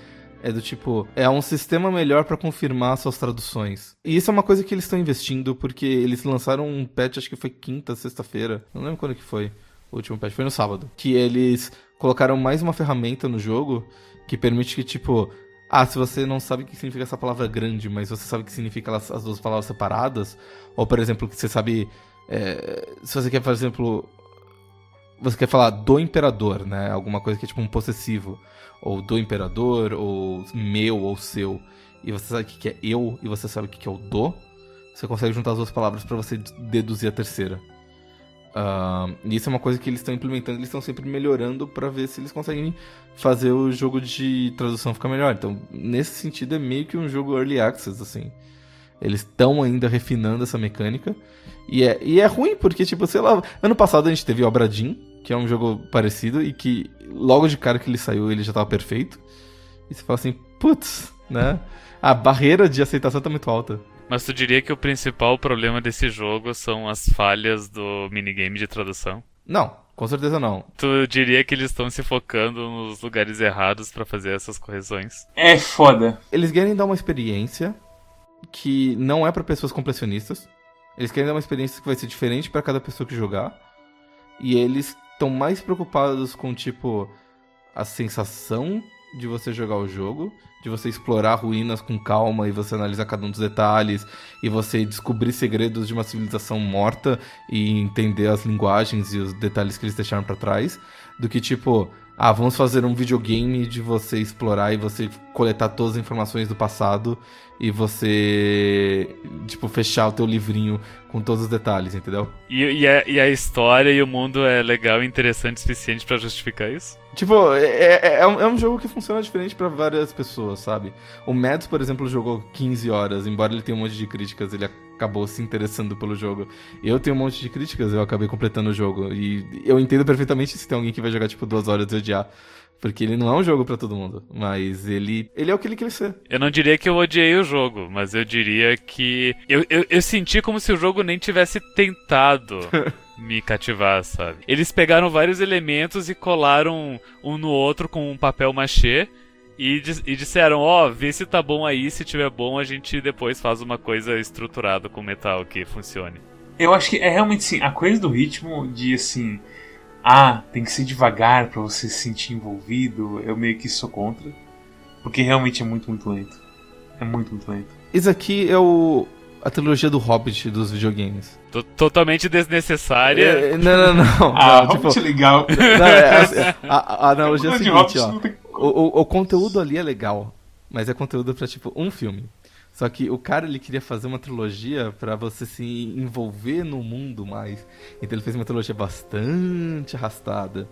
Speaker 1: é do tipo. É um sistema melhor pra confirmar suas traduções. E isso é uma coisa que eles estão investindo, porque eles lançaram um patch, acho que foi quinta, sexta-feira. Não lembro quando que foi. O último patch foi no sábado. Que eles colocaram mais uma ferramenta no jogo que permite que, tipo. Ah, se você não sabe o que significa essa palavra grande, mas você sabe o que significa as duas palavras separadas, ou por exemplo, que você sabe é, se você quer, por exemplo, você quer falar do imperador, né? Alguma coisa que é tipo um possessivo. Ou do imperador, ou meu, ou seu. E você sabe o que é eu, e você sabe o que é o do. Você consegue juntar as duas palavras pra você deduzir a terceira. Ahn, e isso é uma coisa que eles estão implementando, eles estão sempre melhorando pra ver se eles conseguem fazer o jogo de tradução ficar melhor. Então, nesse sentido, é meio que um jogo early access, assim. Eles estão ainda refinando essa mecânica. E é, e é ruim, porque, tipo, sei lá, ano passado a gente teve Obra Dinn, que é um jogo parecido, e que logo de cara que ele saiu ele já tava perfeito. E você fala assim, putz, né? *laughs* A barreira de aceitação tá muito alta.
Speaker 3: Mas tu diria que o principal problema desse jogo são as falhas do minigame de tradução?
Speaker 1: Não, com certeza não.
Speaker 3: Tu diria que eles estão se focando nos lugares errados pra fazer essas correções?
Speaker 2: É foda.
Speaker 1: Eles querem dar uma experiência que não é pra pessoas completionistas. Eles querem dar uma experiência que vai ser diferente pra cada pessoa que jogar. E eles estão mais preocupados com, tipo, a sensação de você jogar o jogo, de você explorar ruínas com calma e você analisar cada um dos detalhes, e você descobrir segredos de uma civilização morta e entender as linguagens e os detalhes que eles deixaram pra trás, do que tipo, ah, vamos fazer um videogame de você explorar e você coletar todas as informações do passado e você, tipo, fechar o teu livrinho com todos os detalhes, entendeu?
Speaker 3: E, e a, e a história e o mundo é legal e interessante o suficiente pra justificar isso?
Speaker 1: Tipo, é, é, é um, é um jogo que funciona diferente pra várias pessoas, sabe? O Mads, por exemplo, jogou 15 horas, embora ele tenha um monte de críticas, ele acabou se interessando pelo jogo. Eu tenho um monte de críticas, eu acabei completando o jogo. E eu entendo perfeitamente se tem alguém que vai jogar, tipo, duas horas e odiar. Porque ele não é um jogo pra todo mundo, mas ele, ele é o que ele quer ser.
Speaker 3: Eu não diria que eu odiei o jogo, mas eu diria que. Eu, eu, eu senti como se o jogo nem tivesse tentado *laughs* me cativar, sabe? Eles pegaram vários elementos e colaram um no outro com um papel machê. E, e disseram, ó, vê se tá bom aí, se tiver bom a gente depois faz uma coisa estruturada com metal que funcione.
Speaker 2: Eu acho que é realmente assim, a coisa do ritmo de assim. Ah, tem que ser devagar pra você se sentir envolvido. Eu meio que sou contra. Porque realmente é muito, muito lento. É muito, muito lento.
Speaker 1: Isso aqui é o a trilogia do Hobbit dos videogames.
Speaker 3: Tô totalmente desnecessária.
Speaker 1: É, não, não, não.
Speaker 2: Ah,
Speaker 1: não,
Speaker 2: Hobbit é legal.
Speaker 1: não, é, a, a- a analogia é a seguinte, ó.
Speaker 2: tem-
Speaker 1: O, o, o conteúdo ali é legal, mas é conteúdo pra, tipo, um filme. Só que o cara, ele queria fazer uma trilogia pra você se envolver no mundo mais. Então ele fez uma trilogia bastante arrastada.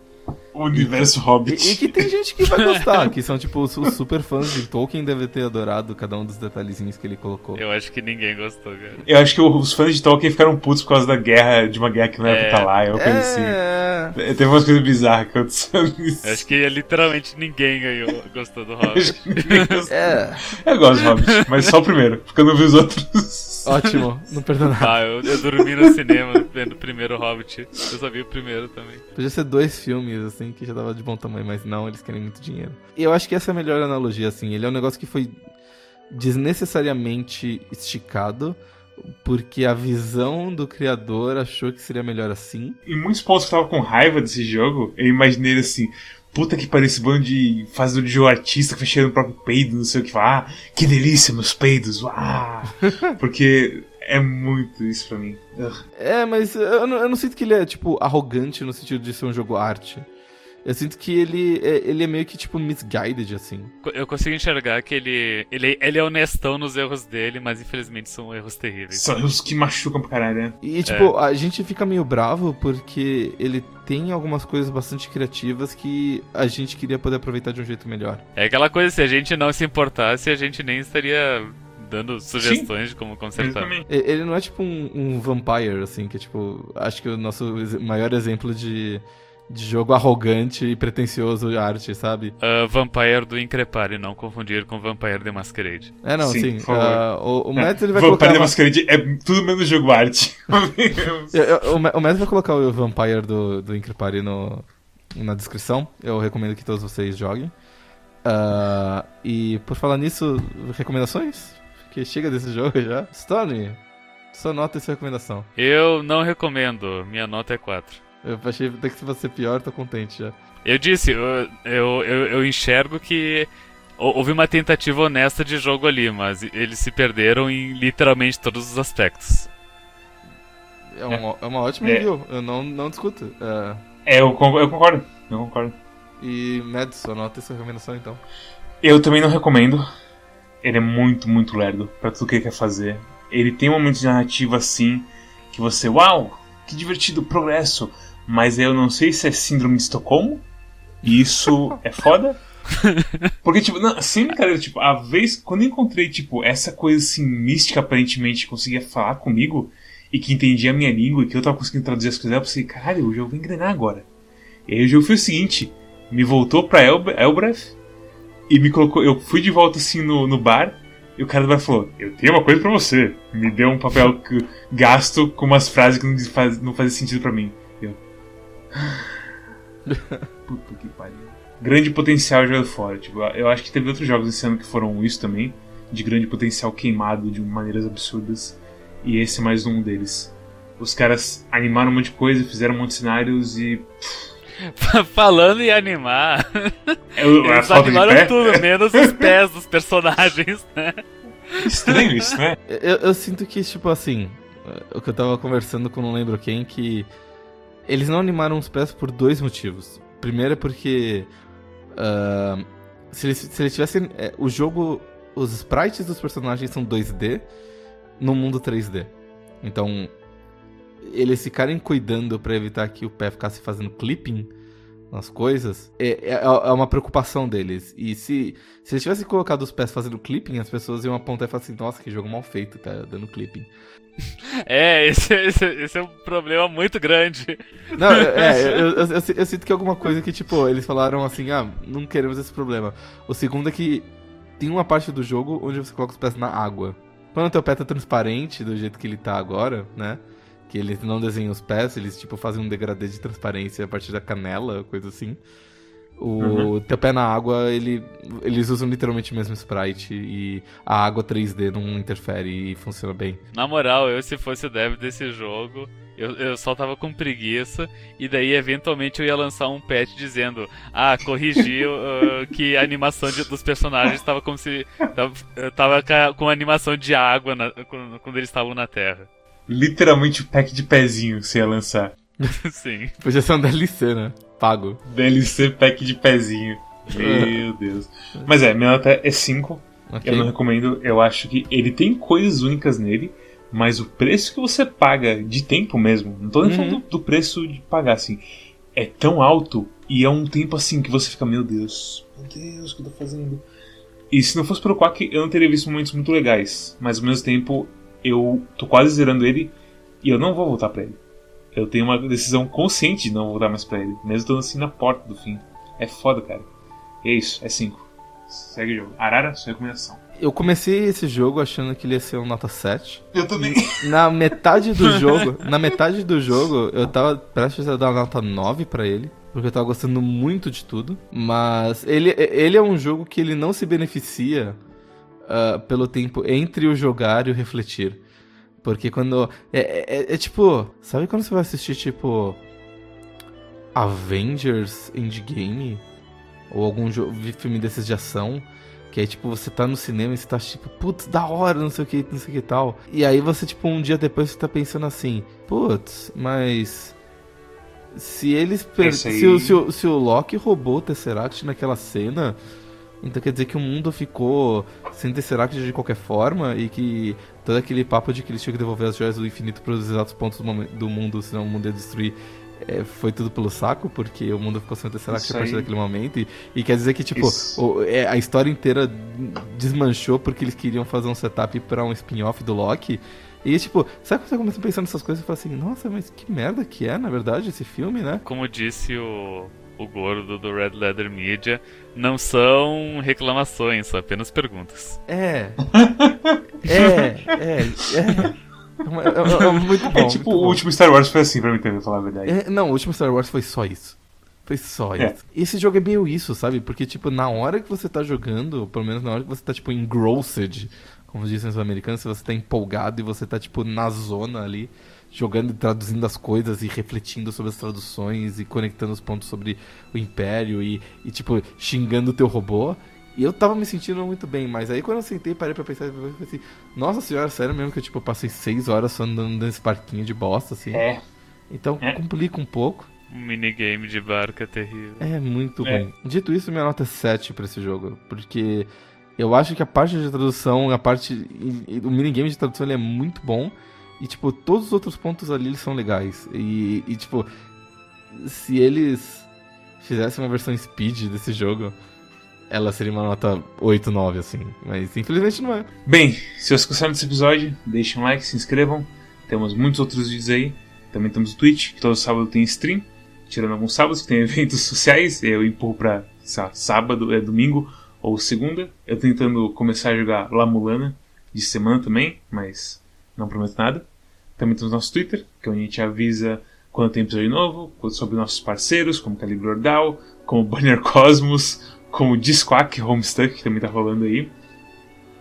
Speaker 2: O universo Hobbit.
Speaker 1: E, e que tem gente que vai gostar, *laughs* que são, tipo, os, os super fãs de Tolkien devem ter adorado cada um dos detalhezinhos que ele colocou.
Speaker 3: Eu acho que ninguém gostou, cara.
Speaker 2: Eu acho que os fãs de Tolkien ficaram putos por causa da guerra, de uma guerra que não era
Speaker 3: É.
Speaker 2: pra estar lá, é uma coisa assim.
Speaker 1: É...
Speaker 2: Teve umas coisas bizarras acontecendo nisso.
Speaker 3: Eu acho que literalmente ninguém ganhou, gostou do Hobbit.
Speaker 1: É.
Speaker 2: Eu gosto do Hobbit, mas só o primeiro, porque eu não vi os outros.
Speaker 1: Ótimo, não perdona nada.
Speaker 3: Ah, eu, eu dormi no cinema vendo o primeiro Hobbit. Eu só vi o primeiro também.
Speaker 1: Podia ser dois filmes, assim, que já tava de bom tamanho, mas não, eles querem muito dinheiro. E eu acho que essa é a melhor analogia, assim. Ele é um negócio que foi desnecessariamente esticado, porque a visão do criador achou que seria melhor assim.
Speaker 2: Em muitos pontos que eu tava com raiva desse jogo, eu imaginei ele assim. Puta que pariu esse bando de fazedor de jogo artista fechando o próprio peido, não sei o que. Ah, que delícia, meus peidos. Ah! *laughs* Porque é muito isso pra mim.
Speaker 1: É, mas eu não, eu não sinto que ele é, tipo, arrogante no sentido de ser um jogo arte. Eu sinto que ele é, ele é meio que, tipo, misguided, assim.
Speaker 3: Eu consigo enxergar que ele, ele, ele é honestão nos erros dele, mas infelizmente são erros terríveis.
Speaker 2: São erros que machucam pra caralho, né?
Speaker 1: E, tipo, é. a gente fica meio bravo porque ele tem algumas coisas bastante criativas que a gente queria poder aproveitar de um jeito melhor.
Speaker 3: É aquela coisa, se a gente não se importasse, a gente nem estaria dando sugestões Sim. de como consertar.
Speaker 1: Ele não é tipo um, um vampire, assim, que é tipo. Acho que o nosso maior exemplo de de jogo arrogante e pretencioso de arte, sabe?
Speaker 3: Uh, Vampire do Increpare, não confundir com Vampire the Masquerade.
Speaker 1: É, não, sim. sim. Uh, o, o
Speaker 2: Matt ele vai Vampire colocar. Vampire the Masquerade é tudo menos jogo arte. *laughs*
Speaker 1: o, Matt vai colocar o Vampire do, do Increpare no, na descrição. Eu recomendo que todos vocês joguem. Uh, e por falar nisso, recomendações? Que chega desse *laughs* jogo já. Stone, sua nota e sua recomendação.
Speaker 3: Eu não recomendo, minha nota é 4.
Speaker 1: Eu achei até que se você pior, tô contente já.
Speaker 3: Eu disse, eu, eu, eu, eu enxergo que houve uma tentativa honesta de jogo ali, mas eles se perderam em literalmente todos os aspectos.
Speaker 1: É uma, é uma ótima é. review, eu não, não discuto.
Speaker 2: É, é eu, concordo, eu concordo, eu concordo.
Speaker 1: E Madison, anota essa recomendação então.
Speaker 2: Eu também não recomendo. Ele é muito, muito lerdo para tudo que ele quer fazer. Ele tem um momento de narrativa assim que você, uau, que divertido, progresso mas eu não sei se é síndrome de Estocolmo. E isso é foda. *laughs* Porque, tipo, não, sem brincadeira, tipo, a vez, quando eu encontrei, tipo, essa coisa assim, mística, aparentemente, que conseguia falar comigo, e que entendia a minha língua, e que eu tava conseguindo traduzir as coisas, eu pensei, caralho, o jogo vai engrenar agora. E aí o jogo foi o seguinte, me voltou pra El Elbreth, e me colocou, eu fui de volta assim no, no bar, e o cara do bar falou, eu tenho uma coisa pra você. Me deu um papel que, gasto com umas frases que não, faz, não fazem sentido para mim. Puta que pariu. Grande potencial jogado fora. Tipo, eu acho que teve outros jogos esse ano que foram isso também. De grande potencial queimado de maneiras absurdas. E esse é mais um deles. Os caras animaram um monte de coisa, fizeram um monte de cenários e. *laughs*
Speaker 3: Falando em animar. Eu, é eles animaram tudo, menos os *laughs* pés dos personagens, né?
Speaker 2: Estranho isso, né?
Speaker 1: Eu, eu, sinto que, tipo assim. O que eu tava conversando com não lembro quem, que eles não animaram os pés por dois motivos. Primeiro é porque. Uh, se, eles, se eles tivessem. É, o jogo. Os sprites dos personagens são 2D no mundo 3D. Então. Eles ficarem cuidando para evitar que o pé ficasse fazendo clipping nas coisas, é, é, é, uma preocupação deles. E se, se eles tivessem colocado os pés fazendo clipping, as pessoas iam apontar e falar assim: nossa, que jogo mal feito, tá dando clipping. *laughs*
Speaker 3: É, esse, esse, esse, é um problema muito grande.
Speaker 1: Não, é, *laughs* eu, eu, eu, eu, sinto que é alguma coisa que, tipo, eles falaram assim, ah, não queremos esse problema. O segundo é que tem uma parte do jogo onde você coloca os pés na água. Quando o teu pé tá transparente, do jeito que ele tá agora, né? Que eles não desenham os pés, eles, tipo, fazem um degradê de transparência a partir da canela, coisa assim. O uhum. teu pé na água, ele, eles usam literalmente o mesmo sprite e a água 3D não interfere e funciona bem.
Speaker 3: Na moral, eu se fosse o dev desse jogo, eu, eu só tava com preguiça e daí eventualmente eu ia lançar um patch dizendo ah, corrigiu uh, *laughs* que a animação de, dos personagens estava como se tava, tava com a animação de água na, quando, quando eles estavam na Terra.
Speaker 2: Literalmente o pack de pezinho você ia lançar. *laughs*
Speaker 3: Sim.
Speaker 1: Podia ser um DLC, né? Pago.
Speaker 2: DLC pack de pezinho. Meu Deus. Mas é, minha nota é 5. Okay. Eu não recomendo. Eu acho que ele tem coisas únicas nele, mas o preço que você paga de tempo mesmo, não tô nem falando uhum. do preço de pagar assim, é tão alto e é um tempo assim que você fica, meu Deus, meu Deus, o que eu tô fazendo? E se não fosse pelo Quack, eu não teria visto momentos muito legais, mas ao mesmo tempo eu tô quase zerando ele e eu não vou voltar para ele eu tenho uma decisão consciente de não voltar mais pra ele, mesmo estando assim na porta do fim. É foda, cara. E é isso, é 5. Segue o jogo. Arara, sua recomendação.
Speaker 1: Eu comecei esse jogo achando que ele ia ser um nota 7.
Speaker 2: Eu também.
Speaker 1: Na metade do jogo, na metade do jogo, eu tava prestes a dar nota 9 para ele. porque eu tava gostando muito de tudo. Mas ele, ele é um jogo que ele não se beneficia uh, pelo tempo entre o jogar e o refletir. Porque quando. É, é, é, tipo. Sabe quando você vai assistir, tipo. Avengers Endgame? Ou algum filme desses de ação? Que aí, tipo, você tá no cinema e você tá tipo, putz, da hora, não sei o que, não sei o que tal. E aí você, tipo, um dia depois você tá pensando assim, putz, mas. Se eles. Per... Se, o, se, o, se o Loki roubou o Tesseract naquela cena. Então quer dizer que o mundo ficou sem Tesseract de qualquer forma e que todo aquele papo de que eles tinham que devolver as joias do infinito para os exatos pontos do mundo, senão o mundo ia destruir, é, foi tudo pelo saco, porque o mundo ficou sem Tesseract a partir daquele momento. E, e, quer dizer que, tipo, o, é, a história inteira desmanchou porque eles queriam fazer um setup para um spin-off do Loki. E, tipo, sabe quando você começa pensando nessas coisas e fala assim, nossa, mas que merda que é, na verdade, esse filme, né?
Speaker 3: Como disse o, o gordo do Red Leather Media, não são reclamações, são apenas perguntas.
Speaker 1: É. *laughs* é, é, é. É, é, é, muito bom. É
Speaker 2: tipo,
Speaker 1: o
Speaker 2: bom. último Star Wars foi assim, pra mim também, falar a verdade.
Speaker 1: É, não, o último Star Wars foi só isso. Foi só é. isso. Esse jogo é meio isso, sabe? Porque, tipo, na hora que você tá jogando, pelo menos na hora que você tá, tipo, engrossed, como dizem os americanos, se você tá empolgado e você tá, tipo, na zona ali, jogando e traduzindo as coisas e refletindo sobre as traduções e conectando os pontos sobre o Império e, e tipo, xingando o teu robô. E eu tava me sentindo muito bem, mas aí quando eu sentei parei pra pensar, eu falei assim, nossa senhora, sério mesmo que eu tipo, passei seis horas só andando nesse parquinho de bosta, assim.
Speaker 2: É.
Speaker 1: Então é. complica um pouco.
Speaker 3: Um minigame de barca terrível.
Speaker 1: É muito é. ruim. Dito isso, minha nota é 7 pra esse jogo. Porque eu acho que a parte de tradução, a parte. O minigame de tradução ele é muito bom. E, tipo, todos os outros pontos ali eles são legais. E, e tipo, se eles fizessem uma versão speed desse jogo, ela seria uma nota 8, 9, assim. Mas infelizmente não é.
Speaker 2: Bem, se vocês gostaram desse episódio, deixem um like, se inscrevam. Temos muitos outros vídeos aí. Também temos o Twitch, que todo sábado tem stream. Tirando alguns sábados que tem *laughs* eventos sociais. Eu empurro pra lá, sábado, é domingo ou segunda. Eu tentando começar a jogar La Mulana de semana também, mas não prometo nada. Também temos nosso Twitter, que é onde a gente avisa quando tem episódio novo, sobre nossos parceiros, como Calibre Ordal, como Banner Cosmos, como Disquack Homestuck, que também tá rolando aí.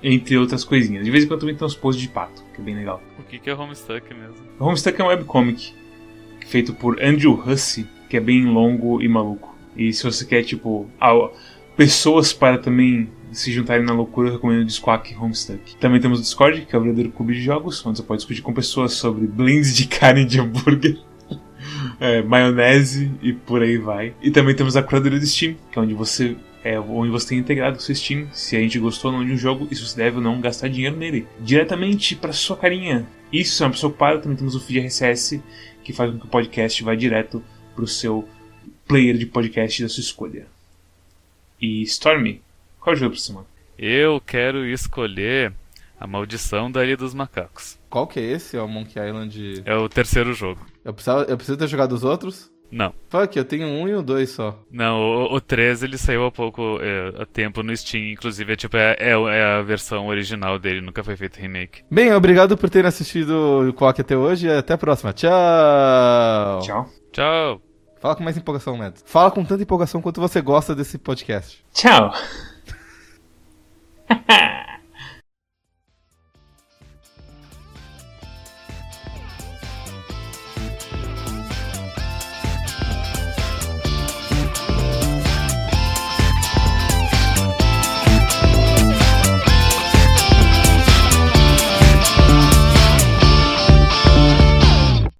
Speaker 2: Entre outras coisinhas. De vez em quando também tem uns posts de pato, que é bem legal.
Speaker 3: O que, que é Homestuck mesmo?
Speaker 2: Homestuck é um webcomic feito por Andrew Hussey, que é bem longo e maluco. E se você quer, tipo, pessoas para também se juntarem na loucura, eu recomendo o Disquack Homestuck. Também temos o Discord, que é o verdadeiro clube de jogos, onde você pode discutir com pessoas sobre blends de carne de hambúrguer. *laughs* é, maionese e por aí vai. E também temos a curadoria do Steam, que é onde você é onde você tem integrado o seu Steam, se a gente gostou ou não de um jogo e se você deve ou não gastar dinheiro nele. Diretamente para sua carinha. Isso, é uma pessoa ocupada, também temos o feed RSS, que faz com que o podcast vá direto para o seu player de podcast da sua escolha. E Stormy, qual o jogo semana?
Speaker 3: Eu quero escolher A Maldição da Ilha dos Macacos.
Speaker 1: Qual que é esse? É o Monkey Island?
Speaker 3: É o terceiro jogo.
Speaker 1: Eu, precisava, eu preciso ter jogado os outros?
Speaker 3: Não.
Speaker 1: Fuck, eu tenho um e o dois só.
Speaker 3: Não, o, o 3 ele saiu há pouco é, tempo no Steam, inclusive é, tipo, é, é, é, a versão original dele, nunca foi feito remake.
Speaker 1: Bem, obrigado por terem assistido o Quack até hoje e até a próxima. Tchau!
Speaker 2: Tchau.
Speaker 3: Tchau.
Speaker 1: Fala com mais empolgação, Mads. Fala com tanta empolgação quanto você gosta desse podcast.
Speaker 2: Tchau! Ha *laughs* ha!